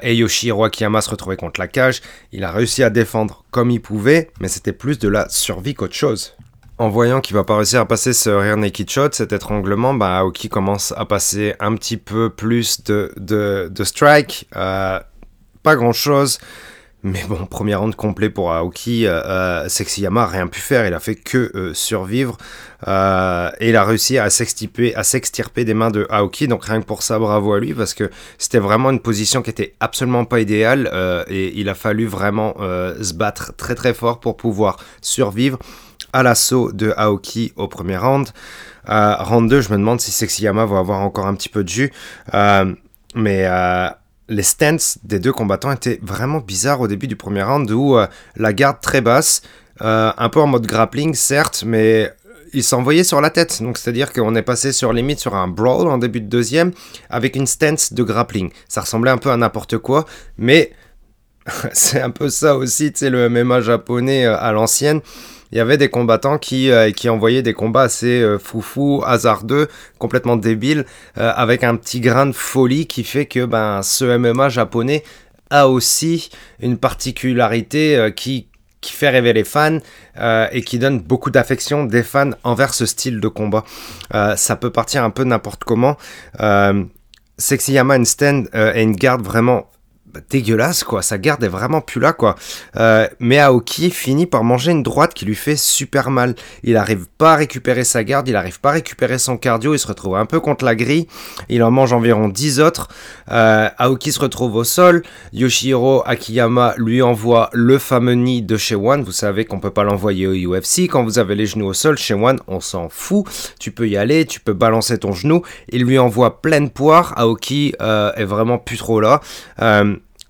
et Yoshihiro Akiyama se retrouvait contre la cage. Il a réussi à défendre comme il pouvait, mais c'était plus de la survie qu'autre chose en voyant qu'il va pas réussir à passer ce rear naked shot, cet étranglement, bah, Aoki commence à passer un petit peu plus de, de, strike. Euh, pas grand chose. Mais bon, premier round complet pour Aoki, euh, euh Sexyama a rien pu faire, il a fait que euh, survivre. Euh, et il a réussi à s'extirper, à s'extirper des mains de Aoki, donc rien que pour ça, bravo à lui, parce que c'était vraiment une position qui était absolument pas idéale, et il a fallu vraiment se battre très très fort pour pouvoir survivre à l'assaut de Aoki au premier round. round 2, je me demande si Sexyama va avoir encore un petit peu de jus, mais les stances des deux combattants étaient vraiment bizarres au début du premier round où euh, la garde très basse, euh, un peu en mode grappling certes, mais ils s'envoyaient sur la tête. Donc c'est-à-dire qu'on est passé sur limite sur un brawl en début de deuxième avec une stance de grappling. Ça ressemblait un peu à n'importe quoi, mais *laughs* c'est un peu ça aussi, tu sais, le MMA japonais euh, à l'ancienne il y avait des combattants qui, euh, envoyaient des combats assez euh, foufou, hasardeux, complètement débiles, euh, avec un petit grain de folie qui fait que ben, ce MMA japonais a aussi une particularité qui, fait rêver les fans et qui donne beaucoup d'affection des fans envers ce style de combat. ça peut partir un peu n'importe comment. Sexy Yama Stand et une garde vraiment bah, dégueulasse quoi, sa garde est vraiment plus là quoi. Euh, mais Aoki finit par manger une droite qui lui fait super mal. Il arrive pas à récupérer sa garde, il arrive pas à récupérer son cardio, il se retrouve un peu contre la grille, il en mange environ 10 autres. Euh, Aoki se retrouve au sol, Yoshihiro Akiyama lui envoie le fameux nid de chez One, vous savez qu'on peut pas l'envoyer au UFC, quand vous avez les genoux au sol, chez One on s'en fout, tu peux y aller, tu peux balancer ton genou, il lui envoie pleine poire, Aoki euh, est vraiment plus trop là.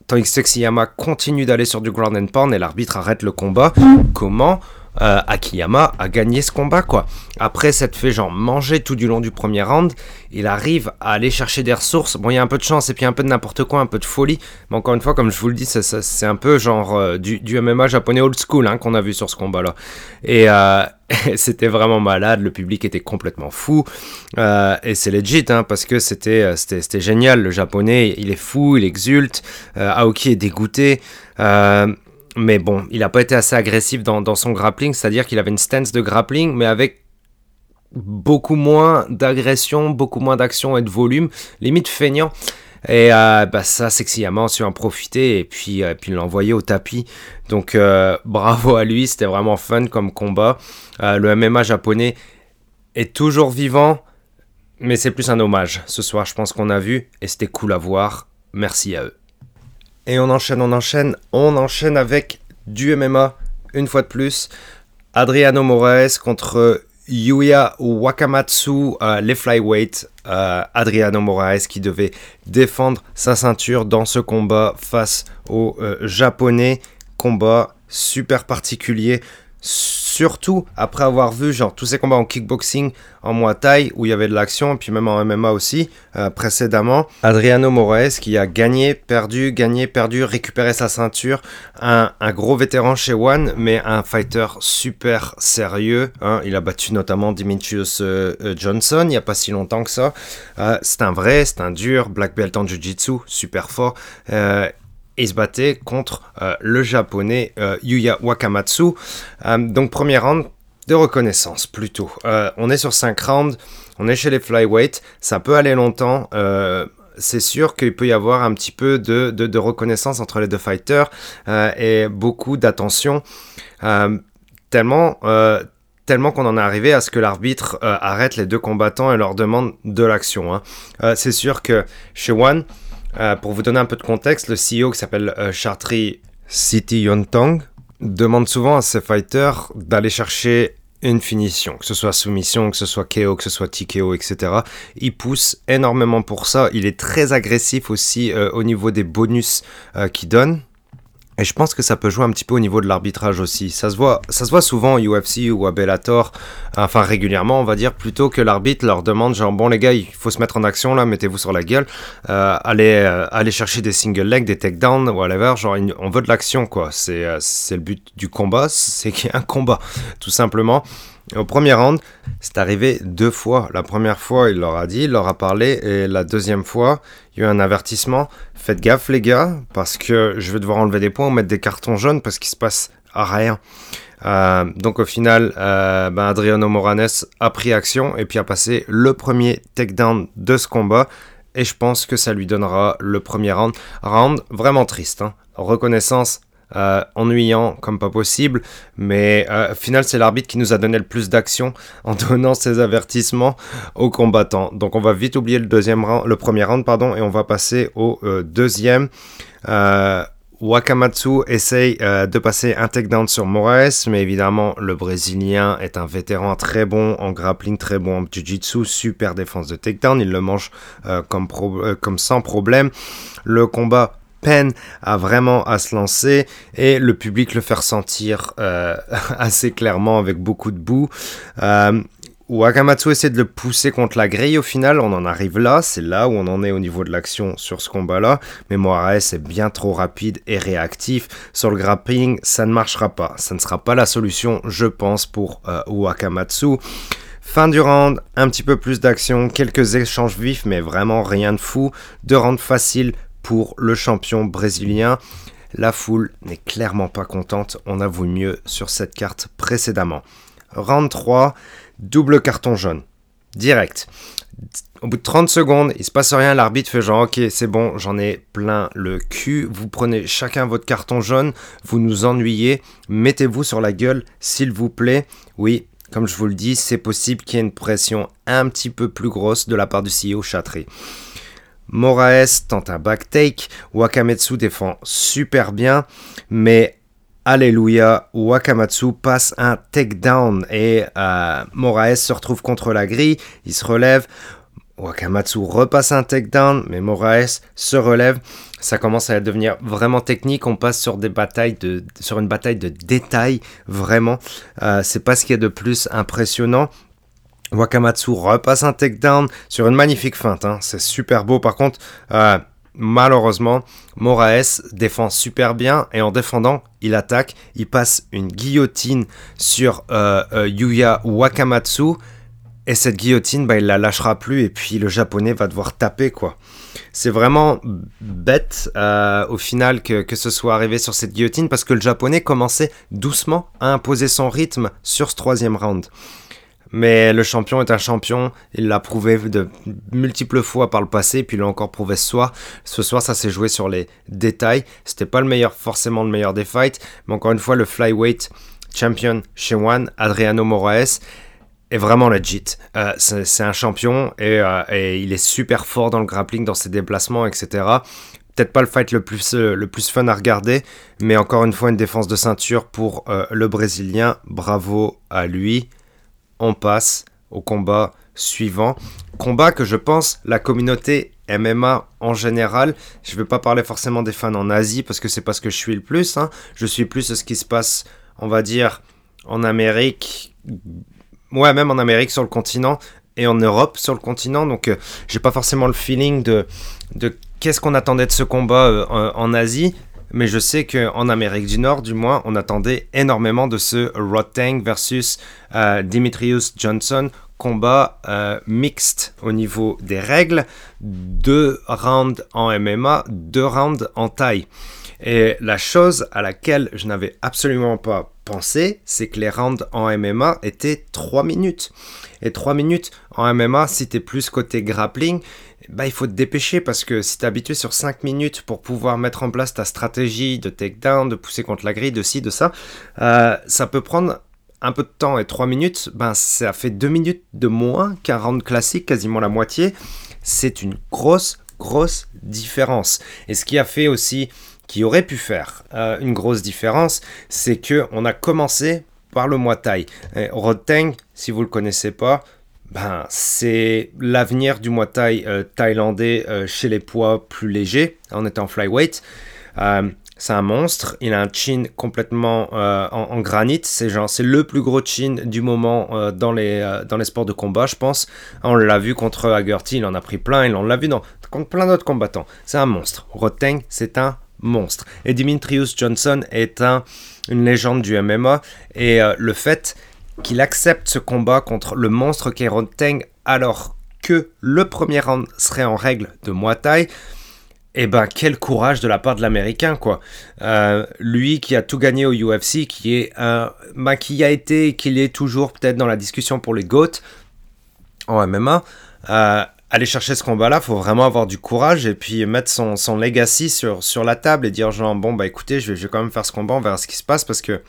Tandis que Sexyama continue d'aller sur du ground and pound et l'arbitre arrête le combat. Comment euh, Akiyama a gagné ce combat quoi. Après s'être fait genre manger tout du long du premier round, il arrive à aller chercher des ressources. Bon, il y a un peu de chance et puis un peu de n'importe quoi, un peu de folie. Mais encore une fois, comme je vous le dis, c'est un peu genre euh, du, MMA japonais old school hein, qu'on a vu sur ce combat-là. Et euh, *laughs* c'était vraiment malade, le public était complètement fou. et c'est legit hein, parce que c'était génial. Le japonais, il est fou, il exulte. Aoki est dégoûté. Mais bon, il n'a pas été assez agressif dans, son grappling, c'est-à-dire qu'il avait une stance de grappling, mais avec beaucoup moins d'agression, beaucoup moins d'action et de volume, limite feignant. Et euh, bah ça, Sexyama a su en profiter et puis, euh, puis l'envoyer au tapis. Donc euh, *laughs* bravo à lui, c'était vraiment fun comme combat. le MMA japonais est toujours vivant, mais c'est plus un hommage. Ce soir, je pense qu'on a vu et c'était cool à voir. Merci à eux. Et on enchaîne, on enchaîne, on enchaîne avec du MMA, une fois de plus. Adriano Moraes contre Yuya Wakamatsu, euh, les flyweight. Euh, Adriano Moraes qui devait défendre sa ceinture dans ce combat face aux euh, Japonais. Combat super particulier surtout après avoir vu genre tous ces combats en kickboxing en Muay Thai où il y avait de l'action puis même en MMA aussi euh, précédemment. Adriano Moraes qui a gagné perdu gagné perdu récupéré sa ceinture. Un, gros vétéran chez One mais un fighter super sérieux hein. il a battu notamment Dimitrius euh, euh, Johnson il n'y a pas si longtemps que ça. C'est un vrai c'est un dur black belt en jiu-jitsu super fort et se battait contre euh, le japonais euh, Yuya Wakamatsu. Euh, donc premier round de reconnaissance plutôt. on est sur 5 rounds, on est chez les flyweight, ça peut aller longtemps. c'est sûr qu'il peut y avoir un petit peu de, de, reconnaissance entre les deux fighters et beaucoup d'attention. tellement, tellement qu'on en est arrivé à ce que l'arbitre arrête les deux combattants et leur demande de l'action. Hein. c'est sûr que chez One, euh, pour vous donner un peu de contexte, le CEO qui s'appelle euh, Chartri City Yontong demande souvent à ses fighters d'aller chercher une finition, que ce soit soumission, que ce soit KO, que ce soit TKO, etc. Il pousse énormément pour ça. Il est très agressif aussi euh, au niveau des bonus qu'il donne. Et je pense que ça peut jouer un petit peu au niveau de l'arbitrage aussi. Ça se voit, ça se voit souvent au UFC ou à Bellator, enfin régulièrement on va dire, plutôt que l'arbitre leur demande genre bon les gars il faut se mettre en action là, mettez-vous sur la gueule, euh, allez, euh, allez chercher des single legs, des takedowns, whatever, genre on veut de l'action quoi. C'est euh, le but du combat, *laughs* c'est qu'il y ait un combat tout simplement. Au premier round, c'est arrivé deux fois. La première fois, il leur a dit, il leur a parlé, et la deuxième fois, il y a eu un avertissement. Faites gaffe, les gars, parce que je vais devoir enlever des points ou mettre des cartons jaunes parce qu'il se passe rien. Euh, donc au final, euh, ben Adriano Moranes a pris action et puis a passé le premier takedown de ce combat. Et je pense que ça lui donnera le premier round. Round vraiment triste. Hein. Reconnaissance euh, ennuyant comme pas possible, mais euh, au final c'est l'arbitre qui nous a donné le plus d'action *laughs* en donnant ses avertissements aux combattants. Donc on va vite oublier le deuxième le premier round pardon, et on va passer au euh, deuxième. Wakamatsu essaye de passer un takedown sur Moraes, mais évidemment le Brésilien est un vétéran très bon en grappling, très bon en jiu-jitsu, super défense de takedown, il le mange comme sans problème. Le combat peine à vraiment à se lancer et le public le fait ressentir euh, *laughs* assez clairement avec beaucoup de boue. Euh, Wakamatsu essaie de le pousser contre la grille. Au final, on en arrive là, c'est là où on en est au niveau de l'action sur ce combat-là, mais Moraes est bien trop rapide et réactif, sur le grappling ça ne marchera pas, ça ne sera pas la solution je pense pour euh, Wakamatsu. Fin du round, un petit peu plus d'action, quelques échanges vifs mais vraiment rien de fou, deux rounds faciles pour le champion brésilien. La foule n'est clairement pas contente, on a vu mieux sur cette carte précédemment. Round 3, double carton jaune. Direct. Au bout de 30 secondes, il se passe rien, l'arbitre fait genre ok c'est bon, j'en ai plein le cul, vous prenez chacun votre carton jaune, vous nous ennuyez, mettez-vous sur la gueule s'il vous plaît. Oui, comme je vous le dis, c'est possible qu'il y ait une pression un petit peu plus grosse de la part du CEO Chatry. Moraes tente un backtake, Wakametsu défend super bien, mais Alléluia, Wakamatsu passe un takedown et euh, Moraes se retrouve contre la grille, il se relève, Wakamatsu repasse un takedown, mais Moraes se relève. Ça commence à devenir vraiment technique. On passe sur une bataille de détails, vraiment. Euh, c'est pas ce qu'il y a de plus impressionnant. Wakamatsu repasse un takedown sur une magnifique feinte. Hein. C'est super beau. Par contre, euh, malheureusement, Moraes défend super bien et en défendant, il attaque. Il passe une guillotine sur euh, euh, Yuya Wakamatsu. Et cette guillotine, bah, il la lâchera plus et puis le japonais va devoir taper quoi. C'est vraiment bête au final que, que, ce soit arrivé sur cette guillotine parce que le japonais commençait doucement à imposer son rythme sur ce troisième round. Mais le champion est un champion, il l'a prouvé de multiples fois par le passé, puis il l'a encore prouvé ce soir. Ce soir, ça s'est joué sur les détails. C'était pas le meilleur, forcément le meilleur des fights, mais encore une fois, le flyweight champion chez One, Adriano Moraes, est vraiment legit. Euh, c'est un champion euh, et, il est super fort dans le grappling, dans ses déplacements, etc. Peut-être pas le fight le plus, euh, le plus fun à regarder, mais encore une fois, une défense de ceinture pour le Brésilien. Bravo à lui on passe au combat suivant. Combat que je pense la communauté MMA en général, je ne vais pas parler forcément des fans en Asie parce que c'est pas ce que je suis le plus. Hein. Je suis plus ce qui se passe, on va dire, en Amérique. Ouais, même en Amérique sur le continent et en Europe sur le continent. Donc, euh, j'ai pas forcément le feeling de, de qu'est-ce qu'on attendait de ce combat euh, en Asie mais je sais qu'en Amérique du Nord, du moins, on attendait énormément de ce Rotang versus euh, Dimitrius Johnson combat euh, mixte au niveau des règles, deux rounds en MMA, deux rounds en taille. Et la chose à laquelle je n'avais absolument pas pensé, c'est que les rounds en MMA étaient 3 minutes. Et 3 minutes en MMA, si tu es plus côté grappling, bah, il faut te dépêcher parce que si tu es habitué sur 5 minutes pour pouvoir mettre en place ta stratégie de takedown, de pousser contre la grille, de ci, de ça, euh, ça peut prendre un peu de temps et 3 minutes, ben, ça fait 2 minutes de moins qu'un round classique, quasiment la moitié. C'est une grosse, grosse différence. Et ce qui a fait aussi, qui aurait pu faire euh, une grosse différence, c'est que on a commencé par le Muay Thai. Rod Tang, si vous le connaissez pas, ben, c'est l'avenir du Muay Thai euh, thaïlandais euh, chez les poids plus légers, en étant flyweight. C'est un monstre. Il a un chin complètement en, granit. C'est genre, c'est le plus gros chin du moment dans, les, dans les sports de combat, je pense. On l'a vu contre Haggerty, il en a pris plein. Il on l'a vu dans, contre plein d'autres combattants. C'est un monstre. Roteng, c'est un monstre. Et Dimitrius Johnson est un, une légende du MMA. Et le fait qu'il accepte ce combat contre le monstre qu'est Roteng alors que le premier round serait en règle de Muay Thai eh ben quel courage de la part de l'américain quoi. Euh, lui qui a tout gagné au UFC, qui est un, bah, qui a été, qu'il est toujours peut-être dans la discussion pour les GOAT en MMA. Euh, aller chercher ce combat-là, faut vraiment avoir du courage et puis mettre son, son legacy sur, sur la table et dire genre bon bah écoutez je vais, je vais quand même faire ce combat, on verra ce qui se passe parce que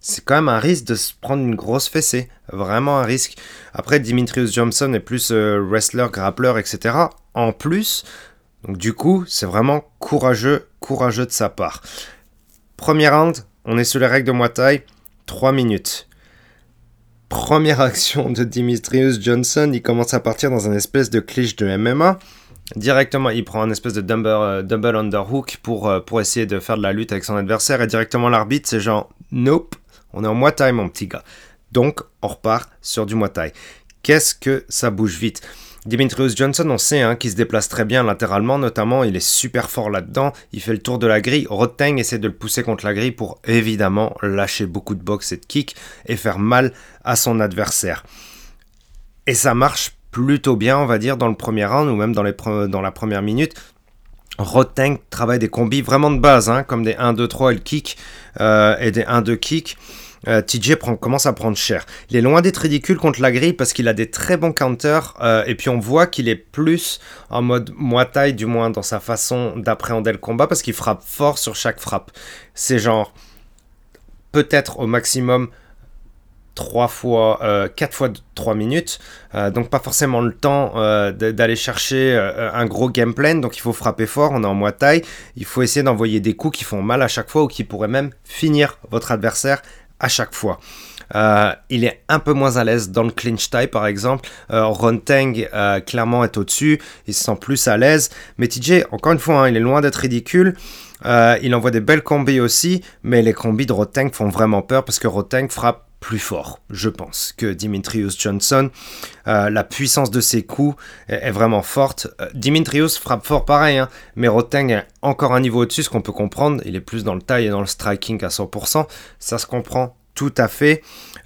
c'est quand même un risque de se prendre une grosse fessée, vraiment un risque. Après Dimitrius Johnson est plus euh, wrestler, grappleur, etc. En plus, donc du coup, c'est vraiment courageux, courageux de sa part. Premier round, on est sur les règles de Muay Thai, 3 minutes. Première action de Dimitrius Johnson, il commence à partir dans un espèce de clinch de MMA. Directement, il prend un espèce de double, euh, double underhook pour, euh, pour essayer de faire de la lutte avec son adversaire. Et directement, l'arbitre, c'est genre, nope, on est en Muay Thai, mon petit gars. Donc, on repart sur du Muay Thai. Qu'est-ce que ça bouge vite? Dimitrius Johnson, on sait hein, qu'il se déplace très bien latéralement, notamment, il est super fort là-dedans. Il fait le tour de la grille. Roteng essaie de le pousser contre la grille pour évidemment lâcher beaucoup de boxe et de kick et faire mal à son adversaire. Et ça marche plutôt bien, on va dire, dans le premier round ou même dans la première minute. Roteng travaille des combis vraiment de base, hein, comme des 1-2-3 et le kick euh, et des 1-2 kick. Euh, TJ commence à prendre cher. Il est loin d'être ridicule contre la grille parce qu'il a des très bons counters euh, et puis on voit qu'il est plus en mode taille du moins dans sa façon d'appréhender le combat parce qu'il frappe fort sur chaque frappe. C'est genre peut-être au maximum 3 fois, 4 euh, fois 3 minutes, donc pas forcément le temps d'aller chercher un gros game plan, donc il faut frapper fort, on est en taille. il faut essayer d'envoyer des coups qui font mal à chaque fois ou qui pourraient même finir votre adversaire à chaque fois. Euh, il est un peu moins à l'aise dans le clinch tie par exemple. Euh, Ronteng euh, clairement est au-dessus, il se sent plus à l'aise. Mais TJ, encore une fois, hein, il est loin d'être ridicule. Euh, il envoie des belles combis aussi, mais les combis de Roteng font vraiment peur parce que Roteng frappe plus fort, je pense, que Dimitrius Johnson. la puissance de ses coups est, vraiment forte. Dimitrius frappe fort pareil, hein, mais Roteng est encore un niveau au-dessus, ce qu'on peut comprendre. Il est plus dans le taille et dans le striking à 100%. Ça se comprend tout à fait.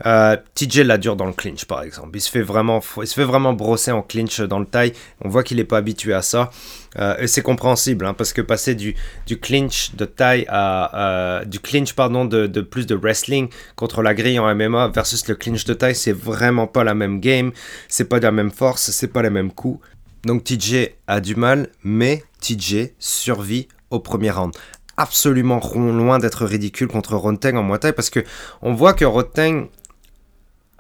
Euh, TJ la dure dans le clinch par exemple. Il se fait vraiment, il se fait vraiment brosser en clinch dans le taille. On voit qu'il n'est pas habitué à ça. Euh, et c'est compréhensible hein, parce que passer du, clinch de taille à du clinch pardon de, plus de wrestling contre la grille en MMA versus le clinch de taille, c'est vraiment pas la même game. C'est pas de la même force, c'est pas les mêmes coups. Donc TJ a du mal, mais TJ survit au premier round absolument loin d'être ridicule contre Roteng en Muay parce que on voit que Roteng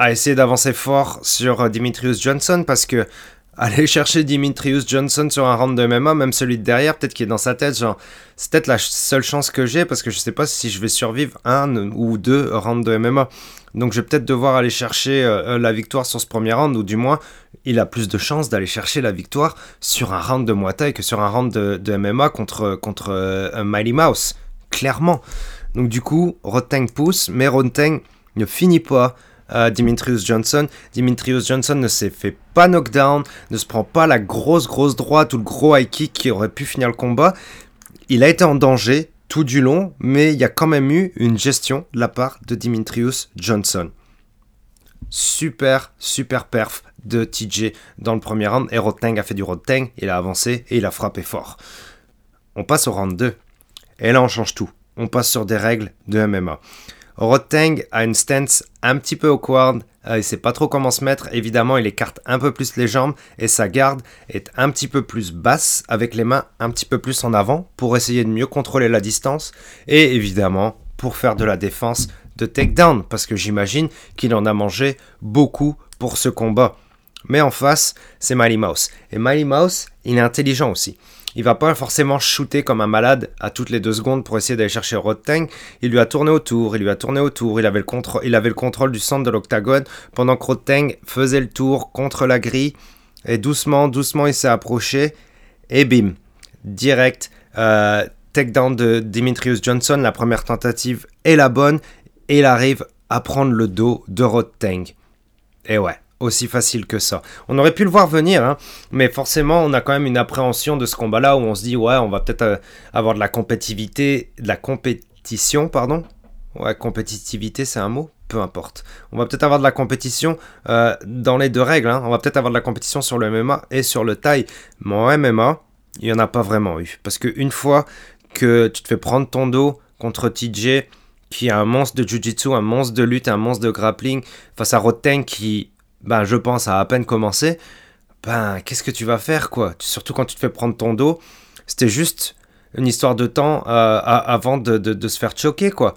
a essayé d'avancer fort sur euh, Dimitrius Johnson parce que *laughs* aller chercher Dimitrius Johnson sur un round de MMA, même celui de derrière, peut-être qu'il est dans sa tête, genre, c'est peut-être la seule chance que j'ai parce que je sais pas si je vais survivre un ou deux rounds de MMA. Donc je vais peut-être devoir aller chercher euh, la victoire sur ce premier round, ou du moins, il a plus de chances d'aller chercher la victoire sur un round de Muay Thai que sur un round de, MMA contre, contre euh, Mighty Mouse. Clairement. Donc du coup, Roteng pousse, mais Roteng ne finit pas euh, Dimitrius Johnson. Dimitrius Johnson ne s'est fait pas knockdown, ne se prend pas la grosse grosse droite ou le gros high kick qui aurait pu finir le combat. Il a été en danger tout du long, mais il y a quand même eu une gestion de la part de Dimitrius Johnson. Super, super perf de TJ dans le premier round. Et Roteng a fait du Roteng, il a avancé et il a frappé fort. On passe au round 2. Et là, on change tout. On passe sur des règles de MMA. Roteng a une stance un petit peu awkward, euh, il sait pas trop comment se mettre, évidemment il écarte un peu plus les jambes et sa garde est un petit peu plus basse avec les mains un petit peu plus en avant pour essayer de mieux contrôler la distance et évidemment pour faire de la défense de takedown parce que j'imagine qu'il en a mangé beaucoup pour ce combat. Mais en face, c'est Miley Mouse. Et Miley Mouse, il est intelligent aussi. Il va pas forcément shooter comme un malade à toutes les deux secondes pour essayer d'aller chercher Roteng. Il lui a tourné autour, il lui a tourné autour, il avait le, il avait le contrôle du centre de l'octagone pendant que Roteng faisait le tour contre la grille. Et doucement, doucement, il s'est approché. Et bim, direct. Euh, takedown de Dimitrius Johnson, la première tentative est la bonne, et il arrive à prendre le dos de Roteng. Et ouais, aussi facile que ça. On aurait pu le voir venir, hein, mais forcément, on a quand même une appréhension de ce combat-là où on se dit, ouais, on va peut-être euh, avoir de la compétitivité, de la compétition, pardon. Ouais, compétitivité, c'est un mot peu importe. On va peut-être avoir de la compétition euh, dans les deux règles. Hein. On va peut-être avoir de la compétition sur le MMA et sur le taille. Mais en MMA, il n'y en a pas vraiment eu. Parce qu'une fois que tu te fais prendre ton dos contre TJ, qui est un monstre de jiu-jitsu, un monstre de lutte, un monstre de grappling, face à Roteng qui, ben, je pense, a à peine commencé, ben, qu'est-ce que tu vas faire, quoi? Surtout quand tu te fais prendre ton dos. C'était juste une histoire de temps euh, avant de, de, se faire choquer, quoi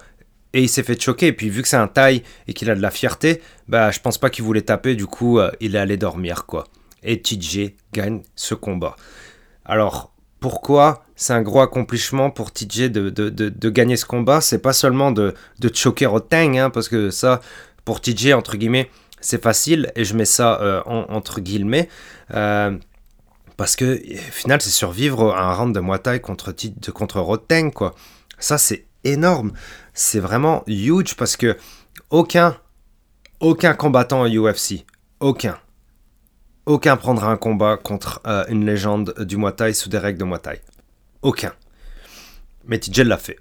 et il s'est fait choquer. Et puis vu que c'est un taille et qu'il a de la fierté, bah je pense pas qu'il voulait taper. Du coup, euh, il est allé dormir quoi. Et TJ gagne ce combat. Alors pourquoi c'est un gros accomplissement pour TJ de, de, gagner ce combat? C'est pas seulement de, de choquer Roteng, hein, parce que ça, pour TJ, entre guillemets, c'est facile, et je mets ça euh, entre guillemets. Euh, parce que, au final, c'est survivre à un round de Muay contre, contre Roteng, quoi. Ça, c'est énorme. C'est vraiment huge parce que aucun, aucun combattant UFC, aucun, aucun prendra un combat contre euh, une légende du Muay Thai sous des règles de Muay Thai. Aucun. Mais TJ l'a fait.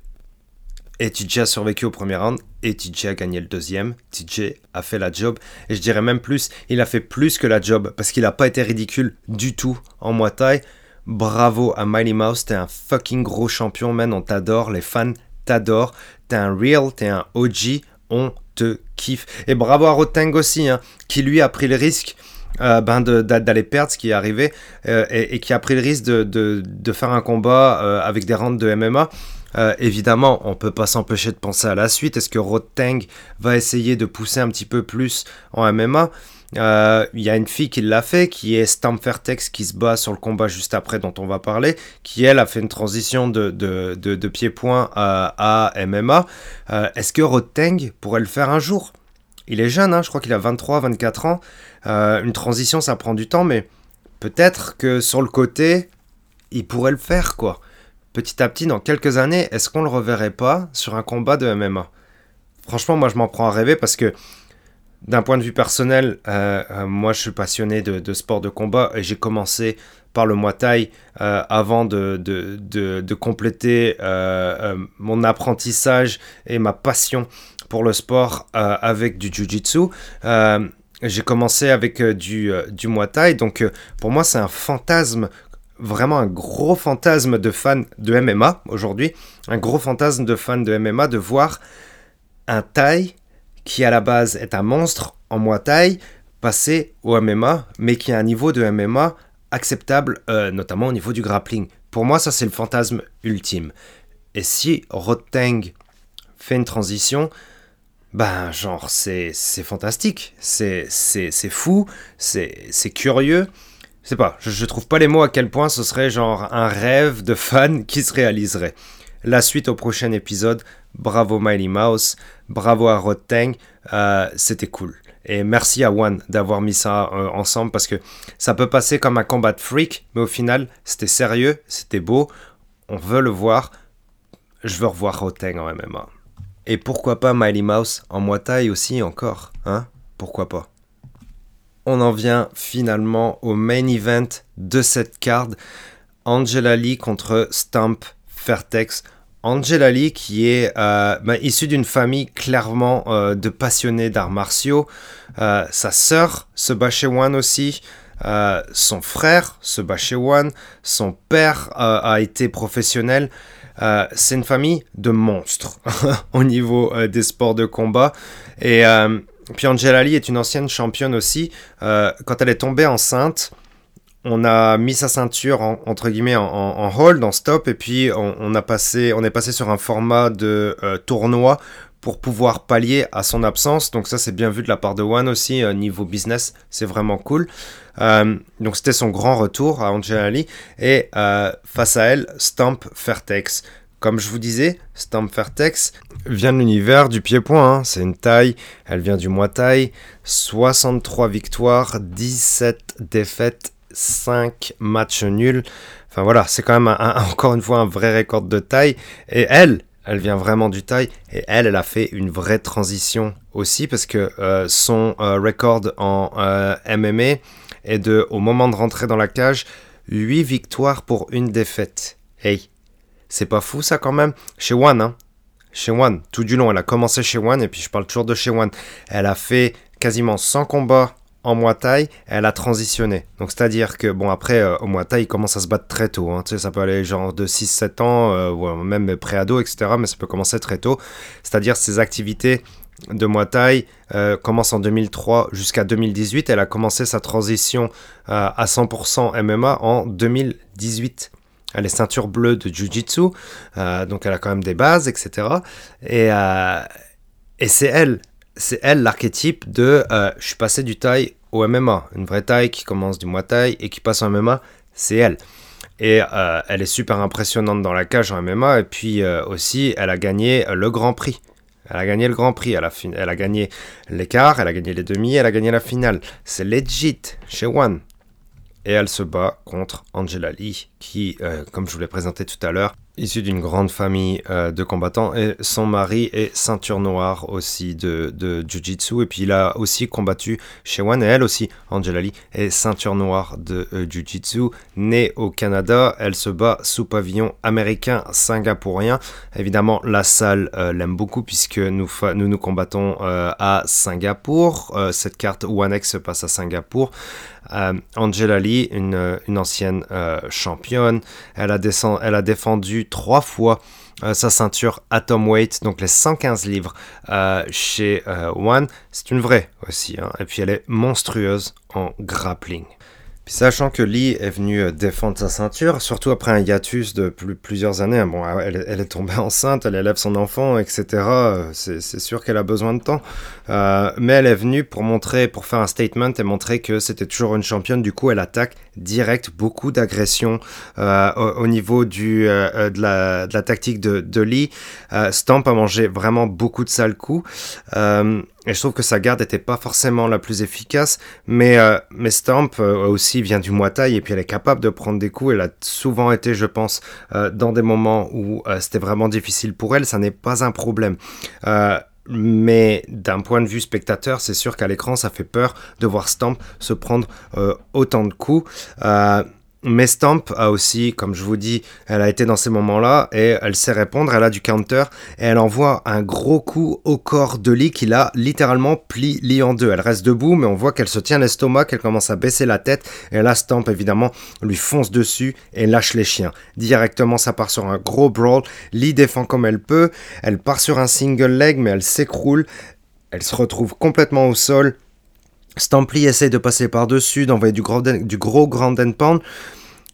Et TJ a survécu au premier round et TJ a gagné le deuxième. TJ a fait la job. Et je dirais même plus, il a fait plus que la job parce qu'il n'a pas été ridicule du tout en Muay Thai. Bravo à Mighty Mouse, t'es un fucking gros champion, man. On t'adore, les fans t'adore, t'es un real, t'es un OG, on te kiffe. Et bravo à Roteng aussi, hein, qui lui a pris le risque euh, ben d'aller perdre ce qui est arrivé euh, et, qui a pris le risque de, de, faire un combat euh, avec des rounds de MMA. Évidemment, on peut pas s'empêcher de penser à la suite. Est-ce que Roteng va essayer de pousser un petit peu plus en MMA il euh, y a une fille qui l'a fait, qui est Stamfertex, qui se bat sur le combat juste après, dont on va parler, qui elle a fait une transition de, de, de, pied-point à, MMA. Euh, est-ce que Roteng pourrait le faire un jour? Il est jeune, hein, je crois qu'il a 23-24 ans. Euh, une transition, ça prend du temps, mais peut-être que sur le côté, il pourrait le faire, quoi. Petit à petit, dans quelques années, est-ce qu'on le reverrait pas sur un combat de MMA Franchement, moi, je m'en prends à rêver parce que d'un point de vue personnel, euh, euh, moi je suis passionné de, sport de combat et j'ai commencé par le Muay Thai euh, avant de, compléter mon apprentissage et ma passion pour le sport avec du Jiu-Jitsu. j'ai commencé avec du, du Muay Thai, donc pour moi c'est un fantasme vraiment un gros fantasme de fan de MMA aujourd'hui, un gros fantasme de fan de MMA de voir un Thai qui à la base est un monstre en Muay Thai, passer au MMA, mais qui a un niveau de MMA acceptable, euh, notamment au niveau du grappling. Pour moi, ça c'est le fantasme ultime. Et si Roteng fait une transition, ben genre c'est fantastique, c'est fou, c'est curieux. Je sais pas, je, je trouve pas les mots à quel point ce serait genre un rêve de fan *laughs* qui se réaliserait. La suite au prochain épisode. Bravo Miley Mouse, bravo à Roteng, euh, c'était cool. Et merci à One d'avoir mis ça euh, ensemble parce que ça peut passer comme un combat de freak, mais au final, c'était sérieux, c'était beau. On veut le voir. Je veux revoir Roteng en MMA. Et pourquoi pas Miley Mouse en Muay Thai aussi encore, hein? Pourquoi pas? On en vient finalement au main event de cette card. Angela Lee contre Stamp Fairtex. Angela Lee, qui est euh, bah, issue d'une famille clairement euh, de passionnés d'arts martiaux. Euh, sa sœur se bat One aussi. son frère se bat One. Son père a été professionnel. c'est une famille de monstres *laughs* au niveau des sports de combat. Et puis Angela Lee est une ancienne championne aussi. quand elle est tombée enceinte, on a mis sa ceinture entre guillemets en, hold, en stop, et puis on, a passé, on est passé sur un format de euh, tournoi pour pouvoir pallier à son absence. Donc ça c'est bien vu de la part de One aussi, euh, niveau business, c'est vraiment cool. Euh, donc c'était son grand retour à Angela Lee. Et face à elle, Stamp Fairtex. Comme je vous disais, Stamp Fairtex vient de l'univers du pied-point. Hein. C'est une taille, elle vient du Muay Thai. 63 victoires, 17 défaites 5 matchs nuls. Enfin voilà, c'est quand même *laughs* encore une fois un vrai record de taille. Et elle, elle vient vraiment du taille. Et elle, elle a fait une vraie transition aussi parce que euh, son euh, record en euh, MMA est de, au moment de rentrer dans la cage, 8 victoires pour une défaite. Hey, c'est pas fou ça quand même? Chez One, hein Chez One, tout du long, elle a commencé chez One et puis je parle toujours de chez One. Elle a fait quasiment 100 combats en Muay Thai, elle a transitionné. Donc c'est-à-dire que, bon, après, euh, au Muay Thai, il commence à se battre très tôt. Hein. Tu sais, ça peut aller genre de 6-7 ans, euh, même pré-ado, etc. Mais ça peut commencer très tôt. C'est-à-dire ses activités de Muay Thai euh, commencent en 2003 jusqu'à 2018. Elle a commencé sa transition à 100% MMA en 2018. Elle est ceinture bleue de Jiu-Jitsu, donc elle a quand même des bases, etc. Et, et c'est elle c'est elle l'archétype de euh, je suis passé du taille au MMA. Une vraie taille qui commence du Muay Thai et qui passe en MMA, c'est elle. Et euh, elle est super impressionnante dans la cage en MMA. Et puis euh, aussi, elle a gagné le Grand Prix. Elle a gagné le Grand Prix. Elle a, elle a gagné l'écart, elle a gagné les demi, elle a gagné la finale. C'est legit chez One. Et elle se bat contre Angela Lee, qui, comme je vous l'ai présenté tout à l'heure, issu d'une grande famille euh, de combattants. Et son mari est ceinture noire aussi de, Jiu-Jitsu. Et puis il a aussi combattu chez One et elle aussi, Angela Lee, est ceinture noire de euh, Jiu-Jitsu, née au Canada, elle se bat sous pavillon américain singapourien. Évidemment, la salle euh, l'aime beaucoup puisque nous, nous nous combattons à Singapour, cette carte One X se passe à Singapour. Angela Lee, une, une ancienne championne, elle a, défendu trois fois euh, sa ceinture Atomweight, donc les 115 livres euh, chez euh, One. C'est une vraie aussi. Hein. Et puis elle est monstrueuse en grappling. Puis sachant que Lee est venue euh, défendre sa ceinture, surtout après un hiatus de plusieurs années, hein, bon, elle, est tombée *laughs* enceinte, elle élève son enfant, etc. Euh, c'est sûr qu'elle a besoin de temps. Euh, mais elle est venue pour montrer, pour faire un statement et montrer que c'était toujours une championne. Du coup, elle attaque direct beaucoup d'agressions au, niveau de, la, tactique de, de Lee. Stamp a mangé vraiment beaucoup de sales coups. Et je trouve que sa garde n'était pas forcément la plus efficace, mais, euh, Stamp euh, aussi vient du Muay et puis elle est capable de prendre des coups. Elle a souvent été, je pense, euh, dans des moments où c'était vraiment difficile pour elle. Ça n'est pas un problème. mais d'un point de vue spectateur, c'est sûr qu'à l'écran, ça fait peur de voir Stamp se prendre autant de coups. Mais Stamp a aussi, comme je vous dis, elle a été dans ces moments-là et elle sait répondre, elle a du counter et elle envoie un gros coup au corps de Lee qui l'a littéralement plie Lee en deux. Elle reste debout mais on voit qu'elle se tient l'estomac, qu'elle commence à baisser la tête. Et là Stamp évidemment lui fonce dessus et lâche les chiens. Directement ça part sur un gros brawl, Lee défend comme elle peut, elle part sur un single leg mais elle s'écroule, elle se retrouve complètement au sol Stampli essaie de passer par-dessus, d'envoyer du gros, grand pound.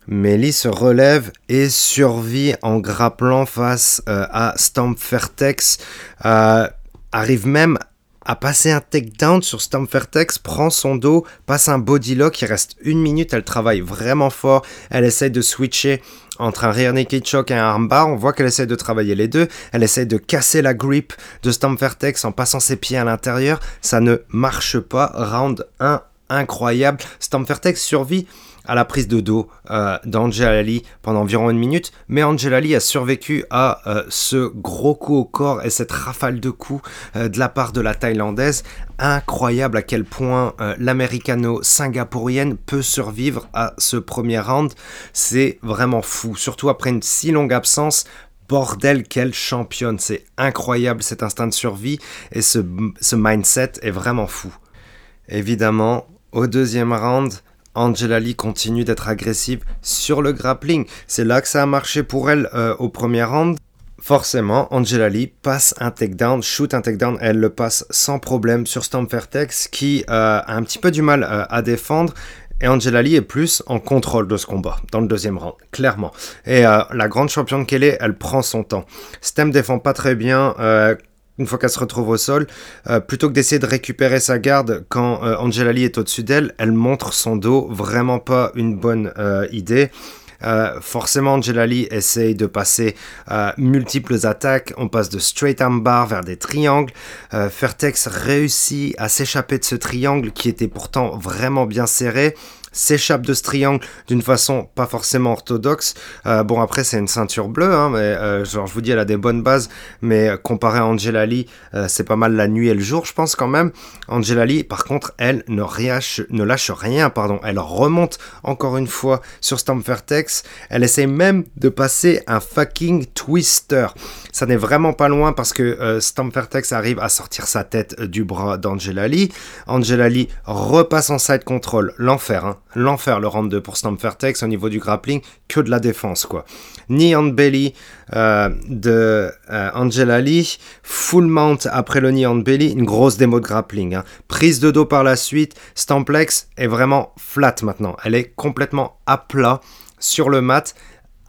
Mais Lee se relève et survit en grapplant face euh, à Stamp Fairtex. Euh, arrive même à passer un takedown sur Fairtex, prend son dos, passe un body lock, il reste une minute, elle travaille vraiment fort, elle essaie de switcher entre un rear naked choke et un armbar. On voit qu'elle essaie de travailler les deux. Elle essaie de casser la grip de Stamfertex en passant ses pieds à l'intérieur. Ça ne marche pas. Round 1 incroyable. Stamfertex survit à la prise de dos euh, d'Angela Lee pendant environ une minute, mais Angela Lee a survécu à euh, ce gros coup au corps et cette rafale de coups euh, de la part de la Thaïlandaise. Incroyable à quel point l'américano-singapourienne peut survivre à ce premier round. C'est vraiment fou, surtout après une si longue absence bordel, quelle championne. C'est incroyable cet instinct de survie et ce mindset est vraiment fou. Évidemment, au deuxième round, Angela Lee continue d'être agressive sur le grappling. C'est là que ça a marché pour elle euh, au premier round. Forcément, Angela Lee passe un takedown, shoot un takedown, elle le passe sans problème sur Stamfertex qui euh, a un petit peu du mal euh, à défendre. Et Angela Lee est plus en contrôle de ce combat dans le deuxième round, clairement. Et la grande championne qu'elle est, elle prend son temps. Stem défend pas très bien une fois qu'elle se retrouve au sol, euh, plutôt que d'essayer de récupérer sa garde quand euh, Angela est au-dessus d'elle, elle montre son dos, vraiment pas une bonne euh, idée. forcément, Angela Lee essaye de passer multiples attaques. On passe de straight arm bar vers des triangles. Fairtex réussit à s'échapper de ce triangle qui était pourtant vraiment bien serré. S'échappe de ce triangle d'une façon pas forcément orthodoxe. Euh, bon, après, c'est une ceinture bleue, hein, mais euh, genre, je vous dis, elle a des bonnes bases, mais comparé à Angela Lee, euh, c'est pas mal la nuit et le jour, je pense quand même. Angela Lee, par contre, elle ne, ne lâche rien, pardon. Elle remonte encore une fois sur Stamfertex. Elle essaie même de passer un fucking twister. Ça n'est vraiment pas loin parce que euh, Stamfertex arrive à sortir sa tête du bras d'Angela Lee. Angela Lee repasse en side control. L'enfer, hein l'enfer le round 2 pour Stamfertex au niveau du grappling, que de la défense quoi. Knee on belly euh, de euh, Angela Lee, full mount après le knee on belly, une grosse démo de grappling. Hein. Prise de dos par la suite, Stamplex est vraiment flat maintenant, elle est complètement à plat sur le mat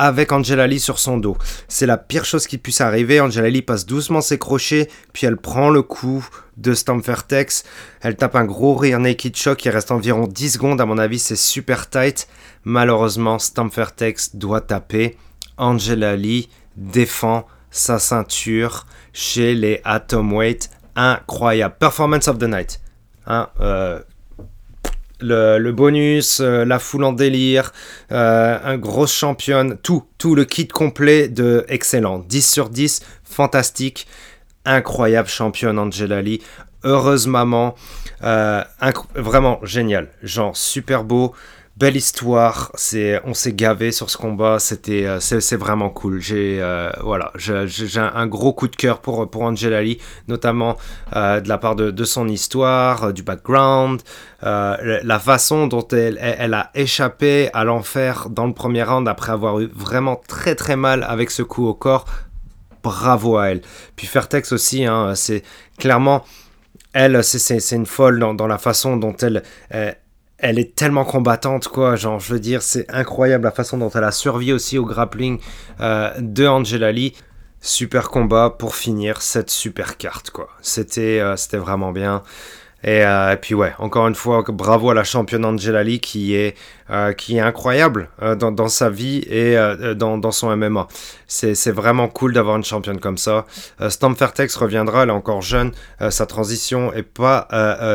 avec Angela Lee sur son dos. C'est la pire chose qui puisse arriver. Angela Lee passe doucement ses crochets, puis elle prend le coup de Stamfertex. Elle tape un gros rear naked shock qui reste environ 10 secondes. À mon avis, c'est super tight. Malheureusement, Stamfertex doit taper. Angela Lee défend sa ceinture chez les Atomweight. Incroyable. Performance of the night. Hein, euh, le, bonus, euh, la foule en délire, euh, un gros championne, tout, tout le kit complet de excellent. 10 sur 10, fantastique, incroyable championne Angela Lee, heureuse maman, euh, vraiment génial, genre super beau belle histoire. C'est, on s'est gavé sur ce combat. C'était, euh, c'est, vraiment cool. J'ai, euh, voilà, j'ai, un gros coup de cœur pour pour Angela Lee, notamment euh, de la part de, son histoire, du background, la façon dont elle, elle, a échappé à l'enfer dans le premier round après avoir eu vraiment très très mal avec ce coup au corps. Bravo à elle. Puis Fairtex aussi, hein, c'est clairement elle, c'est une folle dans, la façon dont elle, elle est tellement combattante, quoi. Genre, je veux dire, c'est incroyable la façon dont elle a survécu aussi au grappling euh, de Angela Lee. Super combat pour finir cette super carte, quoi. C'était euh, c'était vraiment bien. Euh, et, puis ouais, encore une fois, bravo à la championne Angela Lee qui est, euh, qui est incroyable euh, dans, dans, sa vie et dans, dans, son MMA. C'est vraiment cool d'avoir une championne comme ça. Stamp reviendra, elle est encore jeune. sa transition est pas